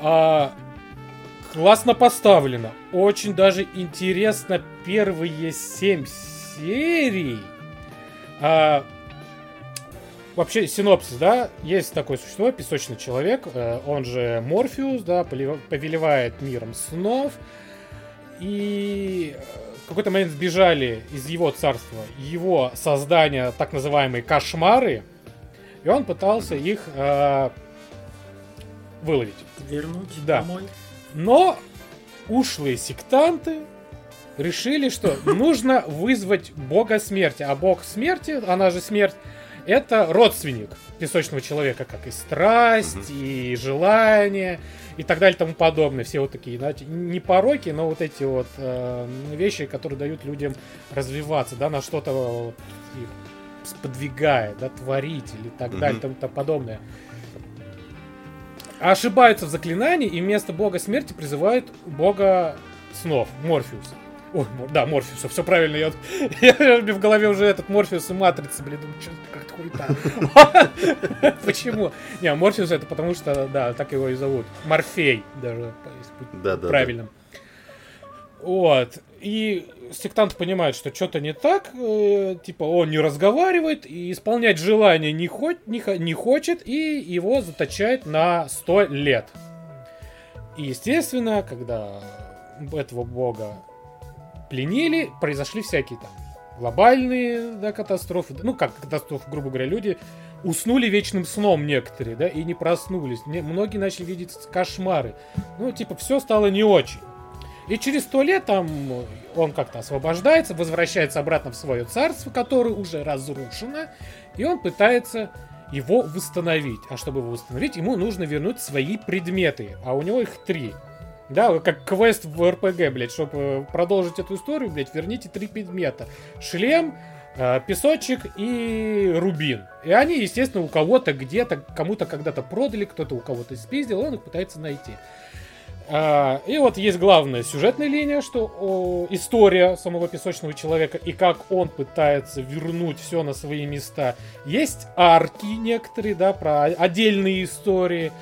А, классно поставлено. Очень даже интересно первые семь серий. А, вообще, синопсис, да, есть такое существо, песочный человек, э, он же Морфеус, да, повелевает миром снов. И в какой-то момент сбежали из его царства его создания, так называемые кошмары, и он пытался их э, выловить.
Вернуть
Да.
домой.
Но ушлые сектанты решили, что нужно вызвать бога смерти. А бог смерти, она же смерть, это родственник песочного человека, как и страсть, и желание, и так далее, и тому подобное. Все вот такие, знаете, не пороки, но вот эти вот э, вещи, которые дают людям развиваться, да, на что-то вот их сподвигает, да, творить или так
Мгм.
далее, и тому подобное. Ошибаются в заклинании и вместо бога смерти призывают бога снов, Морфеуса. Ой, да, Морфеуса, все правильно. Я, я- мне в голове уже этот Морфеус и Матрица, блин, думаю, что как-то хуйта. Почему? Не, Морфеус это потому что, да, так его и зовут. Морфей даже, если быть правильным. Вот. И сектант понимает, что что-то не так, э, типа он не разговаривает, и исполнять желание не, хо- не, не хочет, и его заточает на 100 лет. И, естественно, когда этого бога пленили, произошли всякие там глобальные да, катастрофы. Ну, как катастрофы, грубо говоря, люди уснули вечным сном некоторые, да, и не проснулись. Не- Многие начали видеть кошмары. Ну, типа, все стало не очень. И через сто лет там он как-то освобождается, возвращается обратно в свое царство, которое уже разрушено, и он пытается его восстановить. А чтобы его восстановить, ему нужно вернуть свои предметы, а у него их три. Да, как квест в РПГ, блядь, чтобы продолжить эту историю, блядь, верните три предмета. Шлем, э, песочек и рубин. И они, естественно, у кого-то где-то, кому-то когда-то продали, кто-то у кого-то спиздил, он их пытается найти. А, и вот есть главная сюжетная линия, что о, история самого песочного человека и как он пытается вернуть все на свои места. Есть арки некоторые, да, про отдельные истории.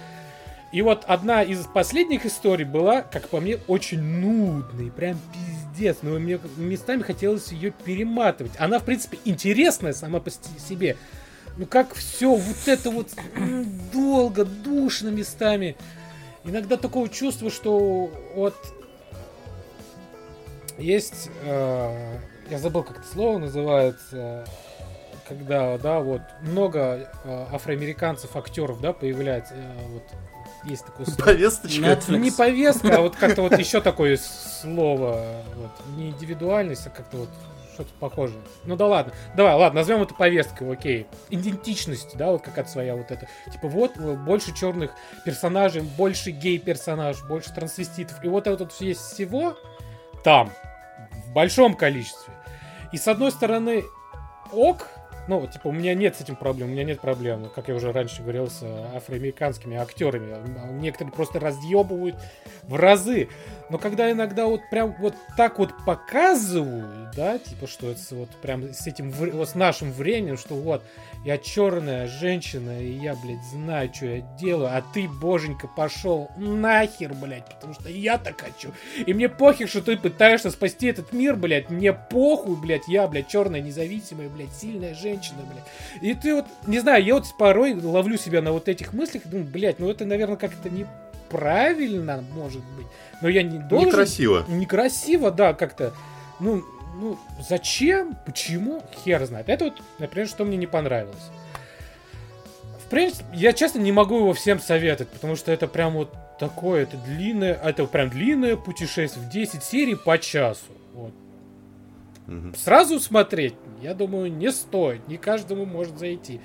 И вот одна из последних историй была, как по мне, очень нудной, прям пиздец. Но мне местами хотелось ее перематывать. Она, в принципе, интересная сама по себе. Ну как все вот это вот долго, душно местами. Иногда такое чувство, что вот есть, э, я забыл, как это слово называется, когда, да, вот много э, афроамериканцев, актеров, да, появляется, э, вот есть такое слово.
Повесточка.
Ну, не повестка, а вот как-то вот еще такое слово, вот, не индивидуальность, а как-то вот что-то похожее. Ну да ладно, давай, ладно, назовем это повесткой, окей. Идентичность, да, вот какая-то своя вот эта. Типа вот э, больше черных персонажей, больше гей-персонаж, больше трансвеститов. И вот это вот есть всего там, в большом количестве. И с одной стороны, ок, ну, типа, у меня нет с этим проблем, у меня нет проблем, как я уже раньше говорил, с афроамериканскими актерами. Некоторые просто разъебывают в разы. Но когда иногда вот прям вот так вот показывают, да, типа, что это вот прям с этим, вот с нашим временем, что вот, я черная женщина, и я, блядь, знаю, что я делаю, а ты, боженька, пошел нахер, блядь, потому что я так хочу. И мне похер, что ты пытаешься спасти этот мир, блядь, мне похуй, блядь, я, блядь, черная, независимая, блядь, сильная женщина, блядь. И ты вот, не знаю, я вот порой ловлю себя на вот этих мыслях думаю, блядь, ну это, наверное, как-то не правильно, может быть. Но я не должен...
Некрасиво.
Некрасиво, да, как-то. Ну, ну, зачем? Почему? Хер знает. Это вот, например, что мне не понравилось. В принципе, я честно не могу его всем советовать, потому что это прям вот такое, это длинное, это прям длинное путешествие в 10 серий по часу. Вот. Угу. Сразу смотреть, я думаю, не стоит, не каждому может зайти.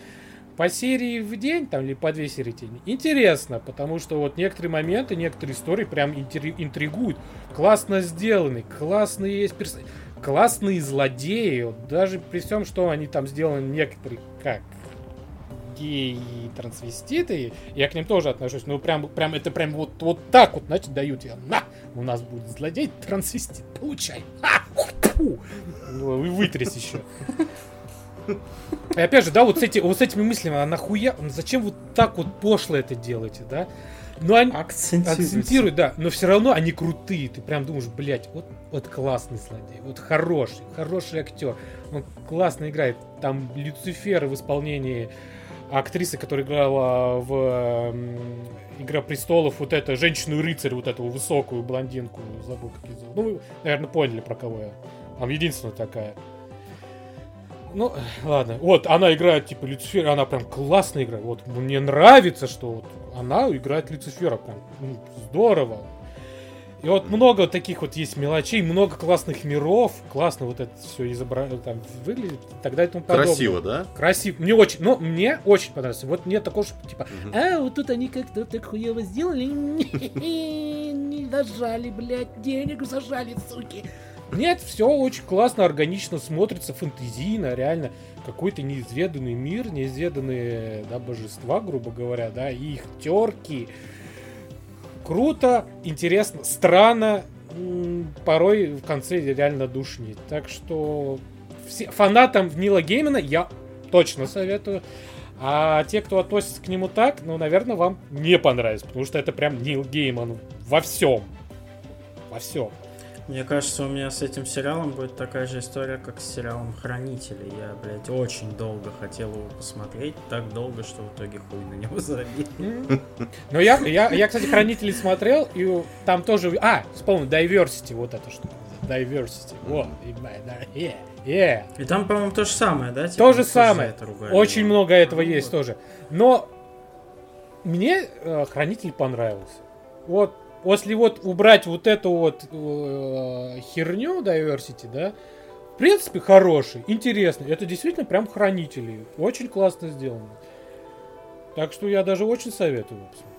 По серии в день, там, или по две серии в день, интересно, потому что вот некоторые моменты, некоторые истории прям интригуют. Классно сделаны, классные есть персонажи классные злодеи, вот даже при всем, что они там сделаны некоторые как геи и трансвеститы, я к ним тоже отношусь, ну прям, прям это прям вот, вот так вот, значит, дают я, на, у нас будет злодей трансвестит, получай, а, фу, ну, и вытряс еще. И опять же, да, вот с, эти, вот с этими мыслями, а нахуя, зачем вот так вот пошло это делаете, да? Но они акцентируют, да, но все равно они крутые. Ты прям думаешь, блядь, вот, вот классный злодей, вот хороший, хороший актер. Он классно играет. Там Люцифер в исполнении актрисы, которая играла в Игра престолов, вот эту женщину-рыцарь, вот эту высокую блондинку, забыл, как ее зовут. Ну, вы, наверное, поняли, про кого я. Там единственная такая. Ну, ладно. Вот, она играет, типа, Люцифер, она прям классно играет. Вот, мне нравится, что вот она играет Люцифера. Прям ну, здорово. И вот много таких вот есть мелочей, много классных миров, классно вот это все изображено, там выглядит, и тогда и тому подобное.
Красиво, да?
Красиво. Мне очень, ну, мне очень понравилось. Вот мне такое, что, типа, а, вот тут они как-то так хуево сделали, не зажали, блядь, денег зажали, суки. Нет, все очень классно, органично смотрится, фэнтезийно, реально какой-то неизведанный мир, неизведанные да, божества, грубо говоря, да, и их терки. Круто, интересно, странно, порой в конце реально душнит. Так что все, фанатам Нила Геймана я точно советую. А те, кто относится к нему так, ну, наверное, вам не понравится, потому что это прям Нил Гейман во всем. Во всем.
Мне кажется, у меня с этим сериалом будет такая же история, как с сериалом Хранители. Я, блядь, очень долго хотел его посмотреть, так долго, что в итоге хуй на него забил.
Ну, я, я, я, кстати, Хранители смотрел, и там тоже... А, вспомнил, Diversity, вот это что. Diversity, вот, yeah.
Yeah. И там, по-моему, то же самое, да?
Типа, то же самое. Очень много этого ну, есть вот. тоже. Но мне э, Хранитель понравился. Вот если вот убрать вот эту вот э, херню Diversity, да, в принципе, хороший, интересный. Это действительно прям хранители. Очень классно сделано. Так что я даже очень советую его посмотреть.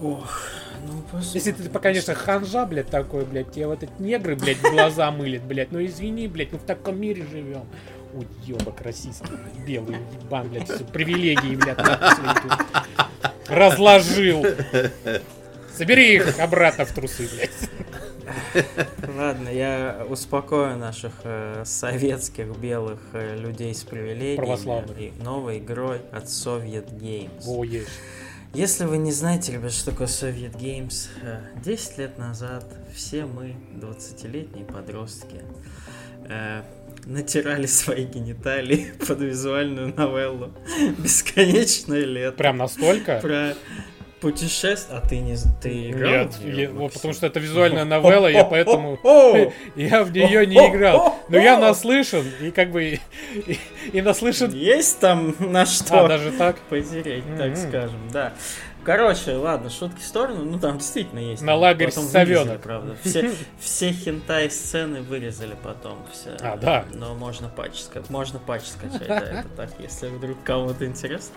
Ох, ну посмотрим.
Если ты, конечно, ханжа, блядь, такой, блядь, тебе вот эти негры, блядь, глаза мылят, блядь, ну извини, блядь, ну в таком мире живем. Уебок российский, белый ебан, блядь, все, привилегии, блядь, разложил. Собери их обратно в трусы, блядь.
Ладно, я успокою наших э, советских белых э, людей с привилегиями и новой игрой от Soviet Games.
О, есть.
Если вы не знаете, ребят, что такое Soviet Games, 10 э, лет назад все мы, 20-летние подростки, э, натирали свои гениталии под визуальную новеллу «Бесконечное лето».
Прям настолько?
Про Путешествие? А ты не ты играл?
Нет,
в неё,
я- вот потому что это визуальная новелла, я поэтому я в нее не играл. Но я наслышан и как бы и, и- наслышан.
Есть там на что
А, даже так?
потереть, так
Мгм.
скажем, да. Короче, ладно, шутки в сторону, ну там действительно есть.
На лагерь
потом вырезали, правда. Все, все хентай-сцены вырезали потом. Все.
А, да.
Но можно патч, можно патч скачать, да, это так, если вдруг кому-то интересно.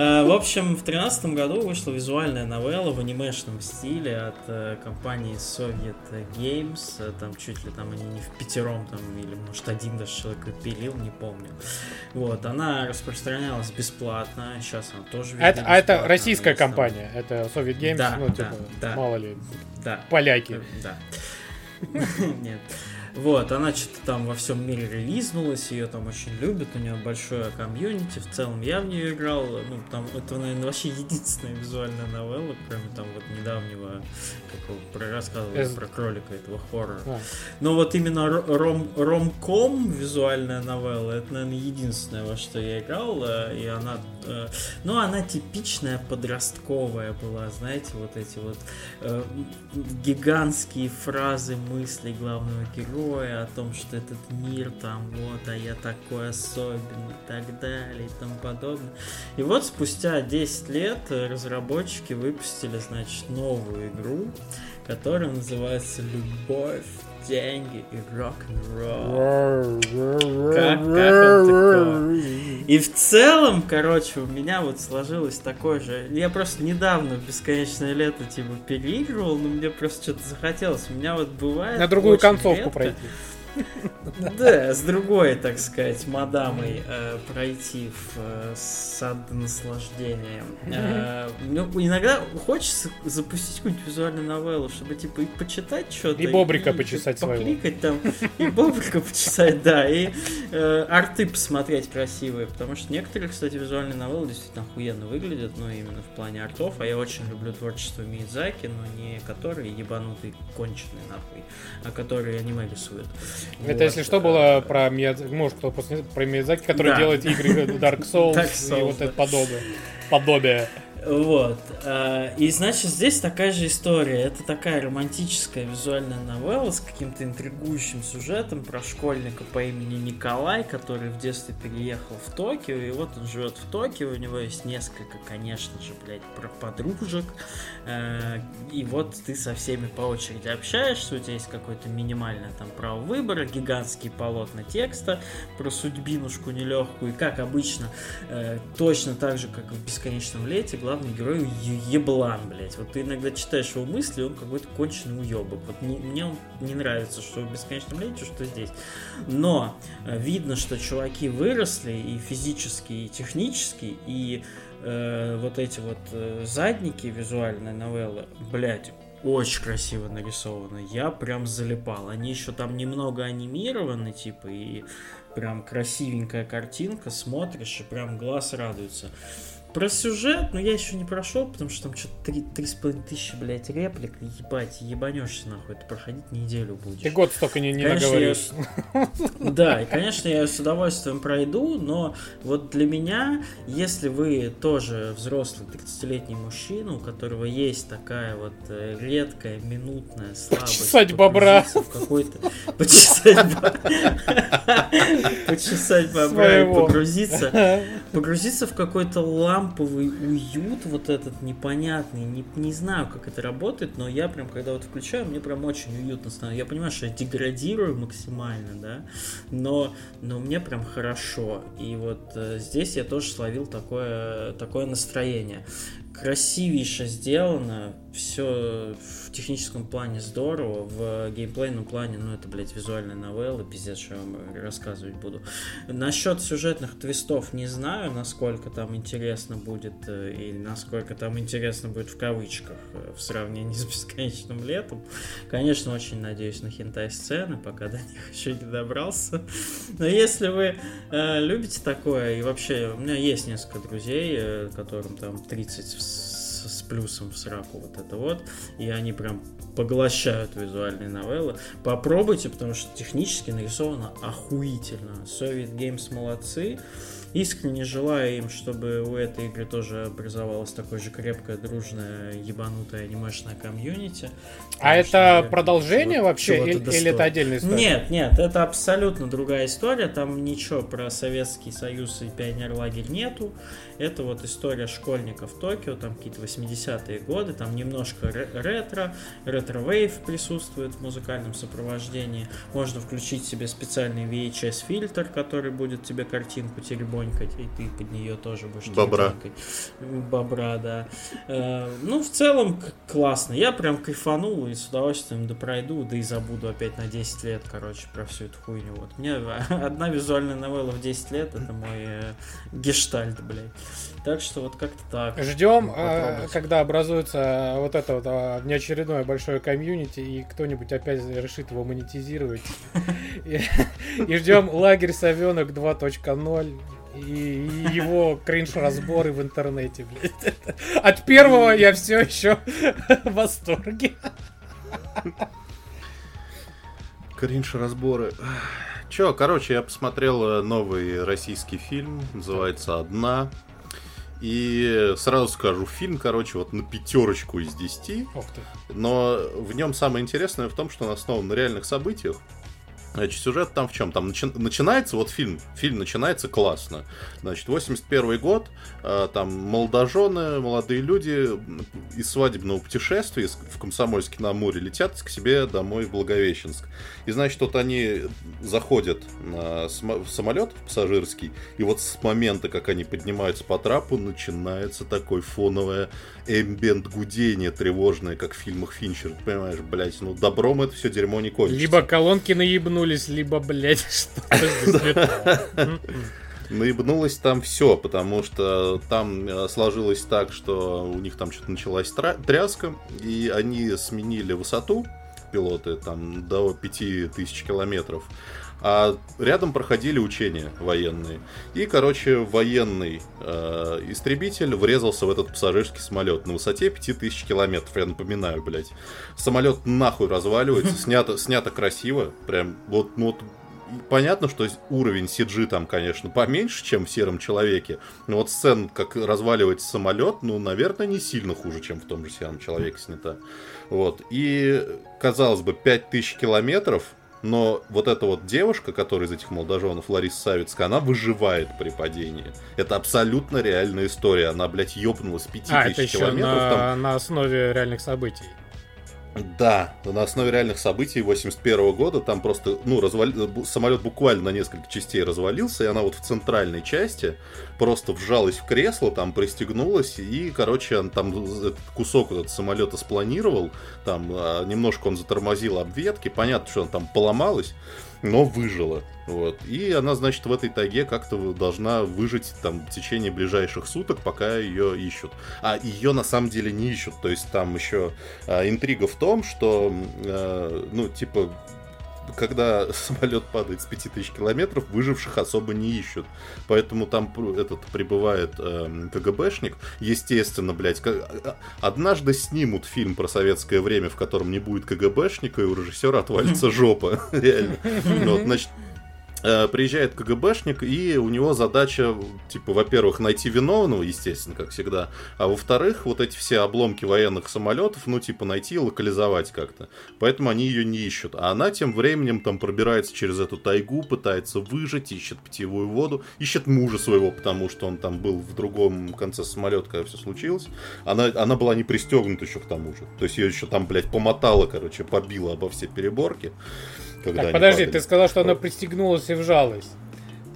Э, В общем, в тринадцатом году вышла визуальная новелла в анимешном стиле от э, компании Soviet Games. Э, Там чуть ли там они не в пятером, там, или может один даже человек пилил, не помню. Вот, она распространялась бесплатно, сейчас она тоже
это, а это российская
есть там-
компания, это Soviet Games,
Да,
ну,
да,
типа,
да.
мало ли,
Да.
поляки.
Да. Нет. Вот, она что-то там во всем мире релизнулась, ее там очень любят, у нее большое комьюнити, в целом я в нее играл, ну, там, это, наверное, вообще единственная визуальная новелла, кроме там вот недавнего, как про- рассказывали
Эс-
про кролика этого хоррора.
А.
Но вот именно ро- ром, ромком визуальная новелла, это, наверное, единственное, во что я играл, э, и она, э, ну, она типичная подростковая была, знаете, вот эти вот э, гигантские фразы мыслей главного героя о том, что этот мир там вот, а я такой особенный и так далее и тому подобное. И вот спустя 10 лет разработчики выпустили, значит, новую игру, которая называется «Любовь, деньги и рок-н-ролл». Как- как он такое? И в целом, короче, у меня вот сложилось такое же. Я просто недавно бесконечное лето типа переигрывал, но мне просто что-то захотелось. У меня вот бывает.
На другую концовку
редко-
пройти.
Да, с другой, так сказать, мадамой э, пройти в э, сад наслаждения. Э, ну, иногда хочется запустить какую-нибудь визуальную новеллу, чтобы типа и почитать что-то.
И бобрика
и
почесать своего.
Покликать там, и бобрика почесать, да, и э, арты посмотреть красивые, потому что некоторые, кстати, визуальные новеллы действительно охуенно выглядят, но именно в плане артов, а я очень люблю творчество Миядзаки, но не которые ебанутые конченые нахуй, а которые аниме рисуют.
Это,
Вот,
если что, было про Миядзаки, может, кто после про Миядзаки, который
Да.
делает игры Dark Souls,
Dark
и
Souls,
вот
да.
это подобие. Подобие.
Вот. а, И значит, здесь такая же история. Это такая романтическая визуальная новелла с каким-то интригующим сюжетом про школьника по имени Николай, который в детстве переехал в Токио, и вот он живет в Токио, у него есть несколько, конечно же, блядь, подружек, э, и вот ты со всеми по очереди общаешься, у тебя есть какое-то минимальное там право выбора, гигантские полотна текста про судьбинушку нелегкую, и как обычно, э, точно так же, как в «Бесконечном лете», главный герой е- еблан, блядь. Вот ты иногда читаешь его мысли, он какой-то конченый уебок. Вот не- мне он не нравится, что в «Бесконечном лете», что здесь. Но э, видно, что чуваки выросли и физически, и технически, и э, вот эти вот э, задники визуальной новеллы, блядь, очень красиво нарисованы. Я прям залипал. Они еще там немного анимированы, типа, и прям красивенькая картинка, смотришь, и прям глаз радуется. Про сюжет, ну я еще не прошел, потому что там что-то три, три с половиной тысячи, блядь, реплик, ебать, ебанешься нахуй, это проходить неделю будешь.
Ты год столько не, не
Конечно, я
наговоришь.
Да, и, конечно, я с удовольствием пройду, но вот для меня, если вы тоже взрослый 30-летний мужчина, у которого есть такая вот э, редкая минутная слабость...
Почесать бобра.
в какой-то... Почесать бобра. Почесать бобра и погрузиться погрузиться в какой-то ламповый уют, вот этот непонятный, не, не знаю, как это работает, но я прям, когда вот включаю, мне прям очень уютно становится. Я понимаю, что я деградирую максимально, да, но, но мне прям хорошо. И вот э, здесь я тоже словил такое, такое настроение. Красивейше сделано, все в техническом плане здорово, в геймплейном плане, ну это, блядь, визуальная новелла, пиздец, что я вам рассказывать буду. Насчет сюжетных твистов не знаю, насколько там интересно будет, э, и насколько там интересно будет в кавычках э, в сравнении с бесконечным летом. Конечно, очень надеюсь на хентай-сцены, пока до них еще не добрался. Но если вы э, любите такое, и вообще, у меня есть несколько друзей, э, которым там 30 с, плюсом в сраку вот это вот, и они прям поглощают визуальные новеллы. Попробуйте, потому что технически нарисовано охуительно. Soviet Games молодцы. Искренне желаю им, чтобы у этой игры тоже образовалась такое же крепкое, дружное, ебанутое анимешное комьюнити.
А это продолжение вообще или, или это отдельная история?
Нет, нет, это абсолютно другая история. Там ничего про Советский Союз и пионерлагерь нету. Это вот история школьников Токио, там какие-то 80-е годы, там немножко ретро, ретро-вейв присутствует в музыкальном сопровождении. Можно включить себе специальный VHS-фильтр, который будет тебе картинку теребонькать, и ты под нее тоже будешь
Бобра.
Бобра, да. Э, ну, в целом, классно. Я прям кайфанул и с удовольствием допройду, да и забуду опять на 10 лет, короче, про всю эту хуйню. Вот. Меня одна визуальная новелла в 10 лет, это мой э, гештальт, блядь. Так что вот как-то так.
Ждем, э, когда образуется вот это вот а, неочередное большое комьюнити, и кто-нибудь опять решит его монетизировать. И ждем лагерь Совенок 2.0 и его кринж-разборы в интернете, блядь. От первого я все еще в восторге.
Кринж-разборы. Че, короче, я посмотрел новый российский фильм, называется «Одна». И сразу скажу, фильм, короче, вот на пятерочку из десяти. Но в нем самое интересное в том, что он основан на реальных событиях. Значит, сюжет там в чем? Там начи- начинается, вот фильм, фильм начинается классно. Значит, 81 год, э, там молодожены, молодые люди из свадебного путешествия в Комсомольске на Амуре летят к себе домой в Благовещенск. И, значит, вот они заходят на самолет пассажирский, и вот с момента, как они поднимаются по трапу, начинается такое фоновое эмбиент гудение тревожное, как в фильмах Финчер. Понимаешь, блядь, ну добром это все дерьмо не кончится.
Либо колонки наебнулись, либо, блядь, что
Наебнулось там все, потому что там э, сложилось так, что у них там что-то началась тряска, и они сменили высоту, пилоты, там до 5000 километров а рядом проходили учения военные. И, короче, военный э, истребитель врезался в этот пассажирский самолет на высоте 5000 километров, я напоминаю, блядь. Самолет нахуй разваливается, снято, снято красиво, прям вот, ну, вот понятно, что уровень CG там, конечно, поменьше, чем в Сером Человеке. Но вот сцен, как разваливается самолет, ну, наверное, не сильно хуже, чем в том же Сером Человеке снята. Вот. И, казалось бы, 5000 километров, но вот эта вот девушка, которая из этих молодоженов, Лариса Савицкая, она выживает при падении. Это абсолютно реальная история. Она, блядь, ёбнулась 5000 а, это еще километров.
На, там... на основе реальных событий.
Да, на основе реальных событий 81 года там просто, ну, развали... самолет буквально на несколько частей развалился, и она вот в центральной части просто вжалась в кресло, там пристегнулась, и, короче, он там этот кусок этот самолета спланировал, там а, немножко он затормозил об ветки, понятно, что он там поломалась, но выжила. Вот. И она, значит, в этой тайге как-то должна выжить там в течение ближайших суток, пока ее ищут. А ее на самом деле не ищут. То есть там еще а, интрига в том, что, а, ну, типа, когда самолет падает с 5000 километров, выживших особо не ищут. Поэтому там этот прибывает э, КГБшник. Естественно, блядь, как... А, однажды снимут фильм про советское время, в котором не будет КГБшника, и у режиссера отвалится жопа. Реально. Значит, приезжает КГБшник, и у него задача, типа, во-первых, найти виновного, естественно, как всегда, а во-вторых, вот эти все обломки военных самолетов, ну, типа, найти и локализовать как-то. Поэтому они ее не ищут. А она тем временем там пробирается через эту тайгу, пытается выжить, ищет питьевую воду, ищет мужа своего, потому что он там был в другом конце самолета, когда все случилось. Она, она была не пристегнута еще к тому же. То есть ее еще там, блядь, помотала, короче, побила обо все переборки
когда так, подожди, падали. ты сказал, что она пристегнулась и вжалась.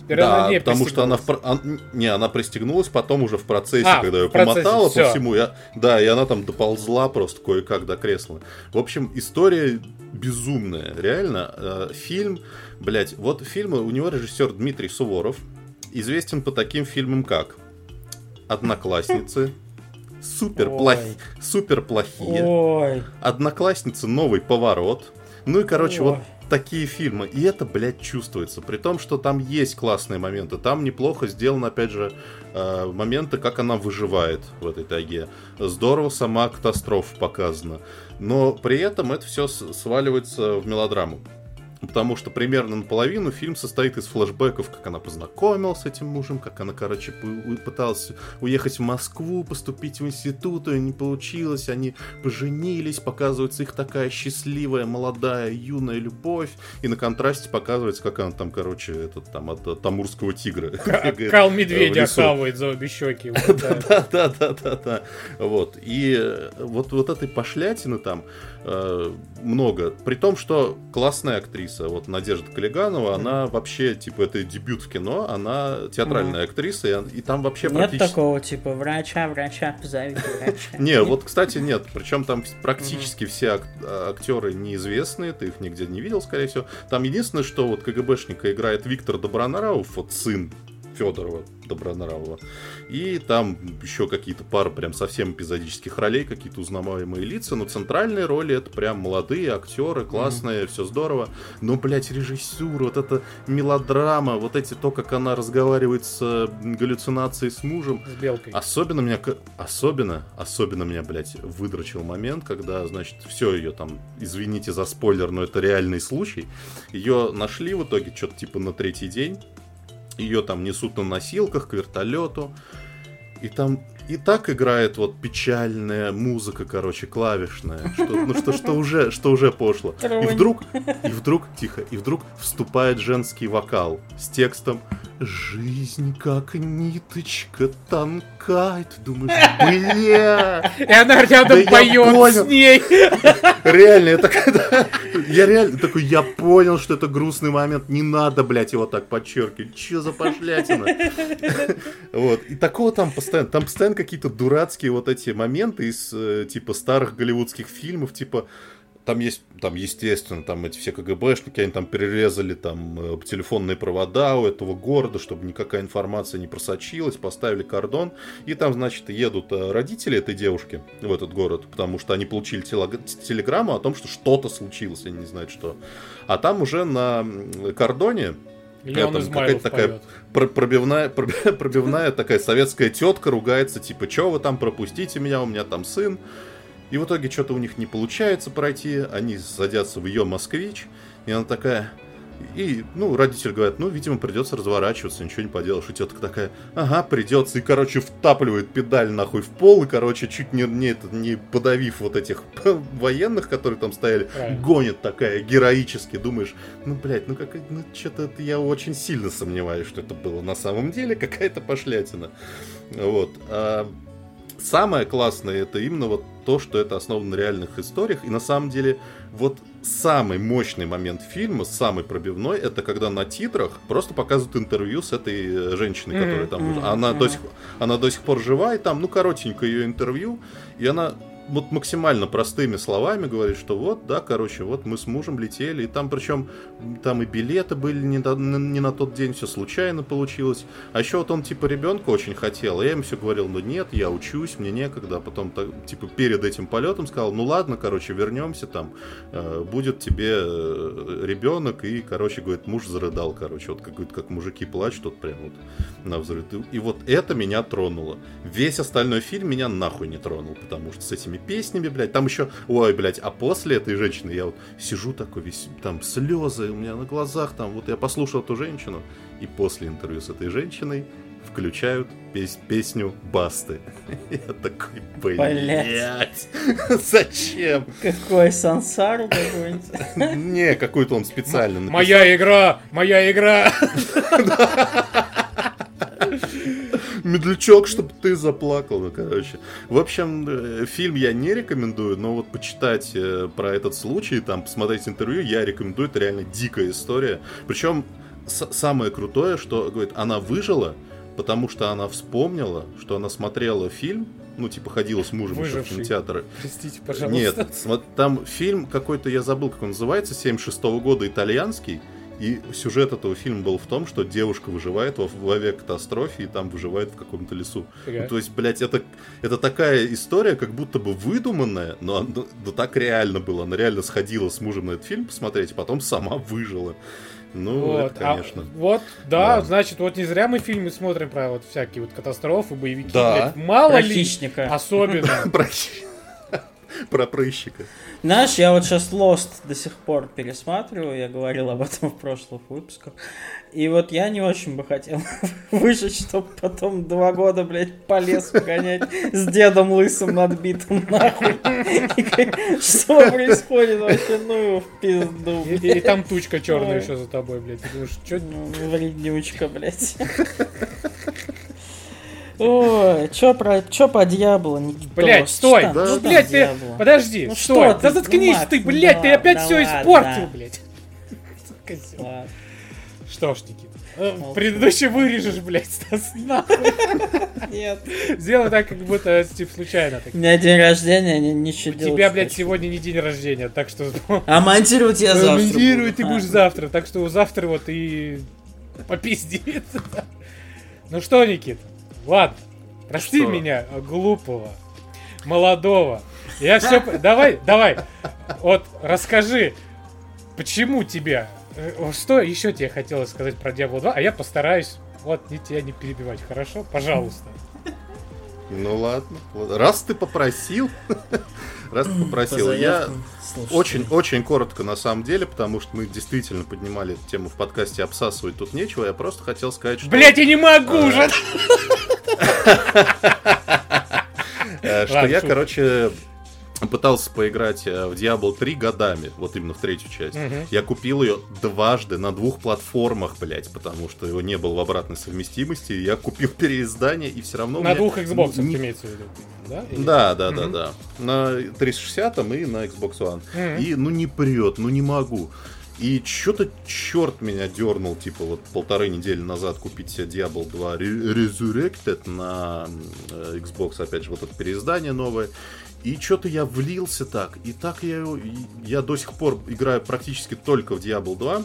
Теперь да, она не потому что она, в, не, она пристегнулась потом уже в процессе, а, когда ее процессе, помотала все. по всему. Я, да, и она там доползла просто кое-как до кресла. В общем, история безумная, реально. Э, фильм, блять, вот фильмы, у него режиссер Дмитрий Суворов, известен по таким фильмам как «Одноклассницы», супер, плох... супер плохие, Ой. «Одноклассницы. Новый поворот», ну и, короче, Ой. вот такие фильмы. И это, блядь, чувствуется. При том, что там есть классные моменты. Там неплохо сделано, опять же, э, моменты, как она выживает в этой тайге. Здорово сама катастрофа показана. Но при этом это все сваливается в мелодраму. Потому что примерно наполовину фильм состоит из флэшбэков, как она познакомилась с этим мужем, как она, короче, пыталась уехать в Москву, поступить в институт, и не получилось, они поженились, показывается их такая счастливая, молодая, юная любовь, и на контрасте показывается, как она там, короче, этот, там, от, Тамурского тигра.
Кал медведя хавает за обе щеки.
Да-да-да-да-да. Вот. И э, вот, вот этой пошлятины там э, много. При том, что классная актриса, вот Надежда Калиганова, она вообще, типа, это дебют в кино, она театральная актриса, и, и там вообще
нет практически... такого, типа, врача, врача, позови врача.
Не, вот, кстати, нет, причем там практически все актеры неизвестные, ты их нигде не видел, скорее всего. Там единственное, что вот КГБшника играет Виктор Добронравов, вот сын Федорова Добронравова. И там еще какие-то пары прям совсем эпизодических ролей, какие-то узнаваемые лица. Но центральные роли это прям молодые актеры, классные, mm-hmm. все здорово. Но, блядь, режиссура, вот эта мелодрама, вот эти то, как она разговаривает с галлюцинацией с мужем.
С белкой.
Особенно меня, особенно, особенно меня, блядь, выдрочил момент, когда, значит, все ее там, извините за спойлер, но это реальный случай. Ее нашли в итоге что-то типа на третий день ее там несут на носилках к вертолету. И там и так играет вот печальная музыка, короче, клавишная, что, ну что, что уже, что уже пошло. И вдруг, и вдруг, тихо, и вдруг вступает женский вокал с текстом Жизнь как ниточка тонкает. Думаешь, бля.
И она рядом да поет с ней.
Реально, это когда... Я реально такой, я понял, что это грустный момент. Не надо, блядь, его так подчеркивать. Че за пошлятина? Вот. И такого там постоянно. Там постоянно какие-то дурацкие вот эти моменты из, э, типа, старых голливудских фильмов, типа, там есть, там, естественно, там эти все КГБшники, они там перерезали там э, телефонные провода у этого города, чтобы никакая информация не просочилась, поставили кордон, и там, значит, едут э, родители этой девушки в этот город, потому что они получили телеграмму о том, что что-то случилось, они не знают что. А там уже на кордоне какая-то такая пробивная, пробивная такая советская тетка ругается, типа, что вы там пропустите меня, у меня там сын. И в итоге что-то у них не получается пройти, они садятся в ее москвич, и она такая... И, ну, родитель говорит, ну, видимо, придется разворачиваться, ничего не поделаешь. И тетка такая, ага, придется. И, короче, втапливает педаль нахуй в пол, и, короче, чуть не, не, не подавив вот этих военных, которые там стояли, Правильно. гонит такая героически. Думаешь, ну, блядь, ну, как, ну, что-то я очень сильно сомневаюсь, что это было на самом деле какая-то пошлятина. Вот. А самое классное это именно вот то, что это основано на реальных историях. И на самом деле, вот самый мощный момент фильма, самый пробивной, это когда на титрах просто показывают интервью с этой э, женщиной, которая там... Mm-hmm. Она, mm-hmm. До сих, она до сих пор жива, и там, ну, коротенькое ее интервью, и она вот максимально простыми словами говорит, что вот, да, короче, вот мы с мужем летели, и там причем там и билеты были не, на, не на тот день, все случайно получилось. А еще вот он типа ребенка очень хотел, а я ему все говорил, ну нет, я учусь, мне некогда. А потом так, типа перед этим полетом сказал, ну ладно, короче, вернемся там, э, будет тебе э, ребенок, и, короче, говорит, муж зарыдал, короче, вот как, как мужики плачут, вот прям вот на взрыв. И, и вот это меня тронуло. Весь остальной фильм меня нахуй не тронул, потому что с этими песнями, блядь. Там еще, ой, блядь, а после этой женщины я вот сижу такой весь, там слезы у меня на глазах, там вот я послушал эту женщину, и после интервью с этой женщиной включают пес песню Басты. Я такой, блядь, зачем?
Какой сансару какой-нибудь?
Не, какой-то он специально написал.
Моя игра, моя игра.
Медлячок, чтобы ты заплакал, ну, короче. В общем, э, фильм я не рекомендую, но вот почитать э, про этот случай, там, посмотреть интервью, я рекомендую, это реально дикая история. Причем самое крутое, что, говорит, она выжила, потому что она вспомнила, что она смотрела фильм, ну, типа, ходила с мужем еще в кинотеатр.
Простите, пожалуйста.
Нет, там фильм какой-то, я забыл, как он называется, 76 -го года, итальянский, И сюжет этого фильма был в том, что девушка выживает во, в авиакатастрофе и там выживает в каком-то лесу. Ну, то есть, блядь, это, это такая история, как будто бы выдуманная, но да, да так реально было. Она реально сходила с мужем на этот фильм посмотреть, и потом сама выжила. Ну,
вот,
это, конечно.
А, вот, да, да, значит, вот не зря мы фильмы смотрим про вот всякие вот катастрофы, боевики.
Да.
Блядь, мало
Про
ли.
хищника.
Особенно.
Про, про прыщика.
Знаешь, я вот сейчас Lost до сих пор пересматриваю, я говорил об этом в прошлых выпусках. И вот я не очень бы хотел выжить, чтобы потом два года, блядь, по лесу гонять с дедом лысым надбитым нахуй. Что происходит вообще? Ну его в пизду,
И,
блядь.
и там тучка черная еще за тобой, блядь. Ты думаешь, что
Ну, Вреднючка, блядь. Ой, чё про, чё по дьяволу, Никитос?
Блять, стой!
Что?
Ну, блядь, ты,
Дьявола?
подожди,
Ну
стой!
что ты,
да заткнись ты,
ну
блядь, ты опять
да
все
ладно,
испортил,
да.
блядь.
Ладно.
Что ж, Никита, э, предыдущий вырежешь, блядь, Стас, нахуй.
Нет.
Сделай так, как будто, типа, случайно. Так.
У меня день рождения, ни-
У
ничего делать
тебя,
не
блядь,
хочу.
сегодня не день рождения, так что...
А монтировать я завтра
Монтировать ты будешь
А.
завтра, так что завтра вот и попиздит. Ну что, Никит, ладно, прости
Что?
меня, глупого, молодого. Я все... Давай, давай, вот расскажи, почему тебя... э, Что еще тебе хотелось сказать про Diablo 2, а я постараюсь вот не тебя не перебивать, хорошо? Пожалуйста.
Ну ладно. Раз ты попросил, раз ты
По
попросил, я
заявкам слушателей.
очень, очень коротко на самом деле, потому что мы действительно поднимали эту тему в подкасте, обсасывать тут нечего. Я просто хотел сказать, что,
Блять, я не могу
А,
уже!
э, что я, короче, пытался поиграть э, в Diablo 3 годами, вот именно в третью часть.
Мгм.
Я купил ее дважды на двух платформах, блять, потому что его не было в обратной совместимости. Я купил переиздание, и все равно...
На двух Xbox
не-
имеется в виду, да? Или-
Да, да, да,
Мгм.
да. На 360 и на Xbox One.
Мгм.
И ну не прет, ну не могу. И что-то черт меня дернул, типа вот полторы недели назад купить себе Diablo 2 Re- Resurrected на э, Xbox, опять же, вот это переиздание новое. И что-то я влился так, и так я, я до сих пор играю практически только в Diablo 2.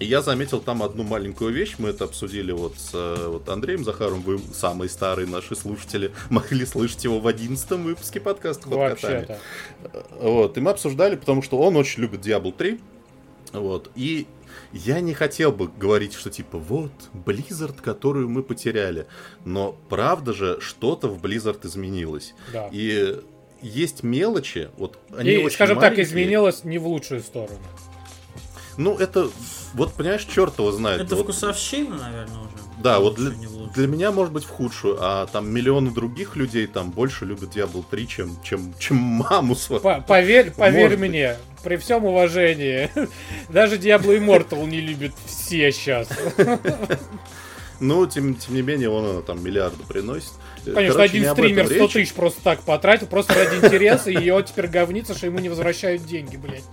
И я заметил там одну маленькую вещь, мы это обсудили вот с э, вот Андреем Захаровым, вы самые старые наши слушатели, могли слышать его в одиннадцатом выпуске подкаста «Под котами».
Вообще-то.
Вот, и мы обсуждали, потому что он очень любит Diablo 3. Вот, и я не хотел бы говорить, что типа вот, Blizzard, которую мы потеряли. Но правда же, что-то в Blizzard изменилось.
Да.
И есть мелочи, вот они
И,
очень
скажем так,
маленькие.
изменилось не в лучшую сторону.
Ну, это, вот понимаешь, черт его знает.
Это
Вот-
вкусовщина, наверное, уже.
Да, вот для, для меня может быть в худшую, а там миллионы других людей там больше любят Diablo 3, чем, чем, чем маму свою.
По- поверь, поверь
Может быть.
мне, при всем уважении, даже Diablo Immortal не любят все сейчас.
Ну, тем, тем не менее, он она там миллиарды приносит.
Конечно,
Короче,
один стример 100
речь.
тысяч просто так потратил, просто ради интереса, и его теперь говнится, что ему не возвращают деньги, блядь.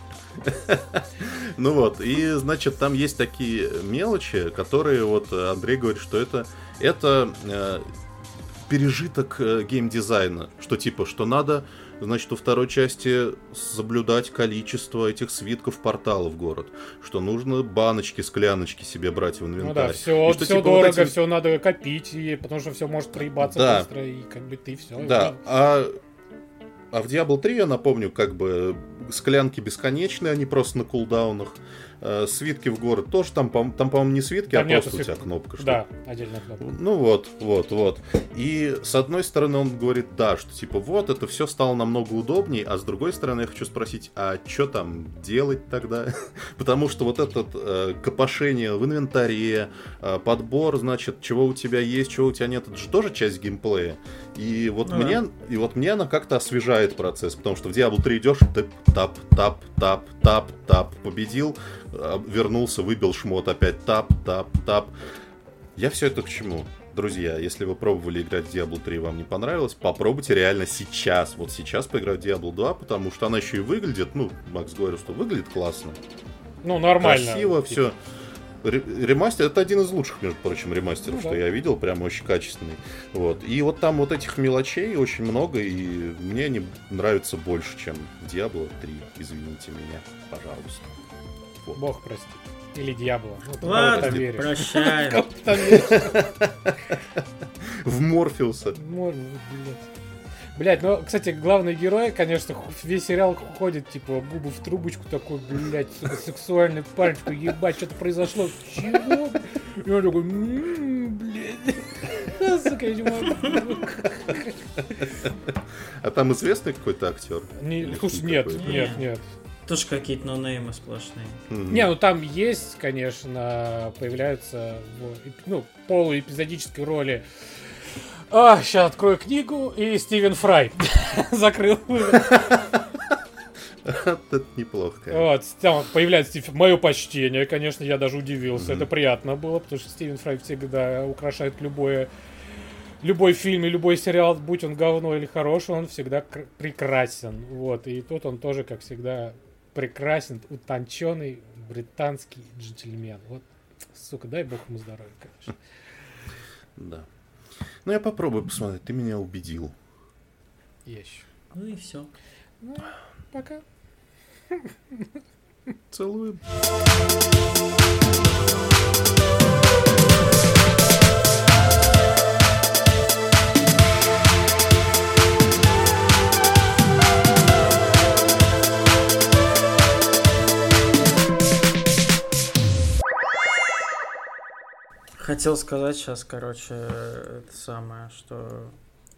Ну вот, и значит, там есть такие мелочи, которые вот э, Андрей говорит, что это, это э, пережиток э, геймдизайна, что типа, что надо, значит, у второй части соблюдать количество этих свитков портала в город, что нужно баночки, скляночки себе брать в инвентарь.
Ну да, все,
И что,
все
типа, вот
дорого,
эти-
все надо копить, и, потому что все может проебаться
Да.
быстро, и как бы ты все.
Да, а, а в Diablo 3, я напомню, как бы склянки бесконечные, они просто на кулдаунах. Э, свитки в город тоже там, по- там по-моему, не свитки,
Там
а просто у тебя кнопка. что
Да, отдельная кнопка.
Ну вот, вот, вот. И с одной стороны он говорит, да, что типа вот, это все стало намного удобнее, а с другой стороны я хочу спросить, а что там делать тогда? Потому что вот это э, копошение в инвентаре, э, подбор, значит, чего у тебя есть, чего у тебя нет, это же тоже часть геймплея. И вот
Ну да.
мне, и вот мне она как-то освежает процесс, потому что в Diablo 3 идешь, ты тап, тап, тап, тап, тап, победил, э, вернулся, выбил шмот, опять тап, тап, тап. Я все это к чему? Друзья, если вы пробовали играть в Diablo 3 и вам не понравилось, попробуйте реально сейчас. Вот сейчас поиграть в Diablo 2, потому что она еще и выглядит, ну, Макс говорил, что выглядит классно.
Ну, нормально.
Красиво,
Типа,
все. Ремастер, это один из лучших, между прочим, ремастеров,
Ну
что
да.
я видел, прям очень качественный. Вот. И вот там вот этих мелочей очень много, и мне они нравятся больше, чем Diablo 3. Извините меня, пожалуйста. Вот.
Бог прости. Или Дьявола. Ну, ты
Ладно, прощаем.
В Морфеуса.
Может, блядь. Блять, ну, кстати, главный герой, конечно, весь сериал ходит, типа, губы в трубочку такой, блядь, сука, сексуальный парень, такой, ебать, что-то произошло. Чего? И он такой, «М, блядь. Сука, я не могу.
А там известный какой-то актер?
Не, слушай, нет, нет, нет.
Тоже какие-то нонеймы сплошные.
Мгм.
Не, ну там есть, конечно, появляются в, ну, полуэпизодической роли. А, сейчас открою книгу, и Стивен Фрай закрыл.
Это неплохо.
Вот, там появляется Стив... Мое почтение, конечно, я даже удивился.
Мгм.
Это приятно было, потому что Стивен Фрай всегда украшает любое любой фильм и любой сериал, будь он говно или хороший, он всегда кр- прекрасен. Вот, и тут он тоже, как всегда, прекрасен, утонченный британский джентльмен. Вот, сука, дай бог ему здоровья, конечно.
Да. Ну, я попробую посмотреть. Ты меня убедил.
Еще.
Ну и все.
Ну, пока.
Целую.
Хотел сказать сейчас, короче, это самое, что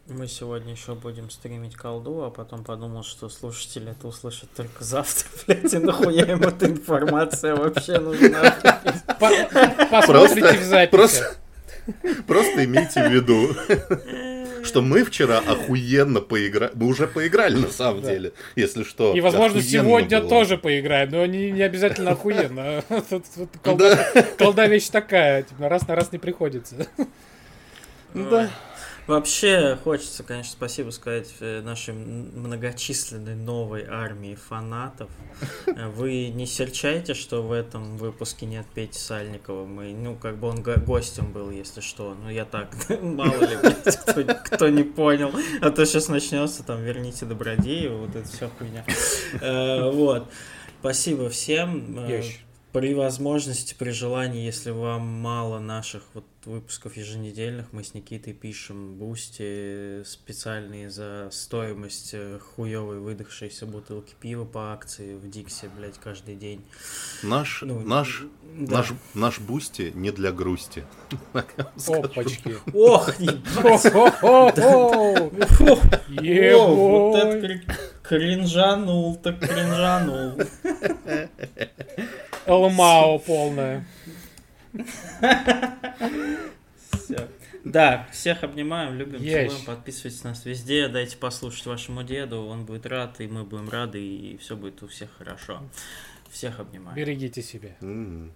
мы сегодня еще будем стримить колду, а потом подумал, что слушатели это услышат только завтра, блядь, и нахуя им эта информация вообще нужна?
По- Посмотрите в записи.
просто- Просто имейте в виду, что мы вчера охуенно поиграли. Мы уже поиграли на самом
Да.
деле, если что.
И, возможно, сегодня
было.
тоже поиграем, но не, не обязательно охуенно. Колда вещь такая, типа, раз на раз не приходится.
Да.
Вообще, хочется, конечно, спасибо сказать э, нашей многочисленной новой армии фанатов. Э, Вы не серчайте, что в этом выпуске нет Пети Сальникова. Мы, ну, как бы он го- гостем был, если что. Ну, я так, мало ли, кто, кто не понял. А то сейчас начнется, там, верните Добродеева, вот это вся хуйня. Э, Вот. Спасибо всем. Э,
Ещё.
При возможности, при желании, если вам мало наших вот выпусков еженедельных, мы с Никитой пишем Boosty специальные за стоимость э, хуевой выдохшейся бутылки пива по акции в Диксе, блядь, каждый день.
Наш,
Ну,
наш,
да.
наш, наш Boosty не для грусти.
Опачки.
Ох, вот это кринжанул, так кринжанул.
Алмао полная.
Всё. Да, всех обнимаем, любим, целуем, подписывайтесь на нас везде, дайте послушать вашему деду, он будет рад, и мы будем рады, и все будет у всех хорошо. Всех обнимаем.
Берегите себя.
М.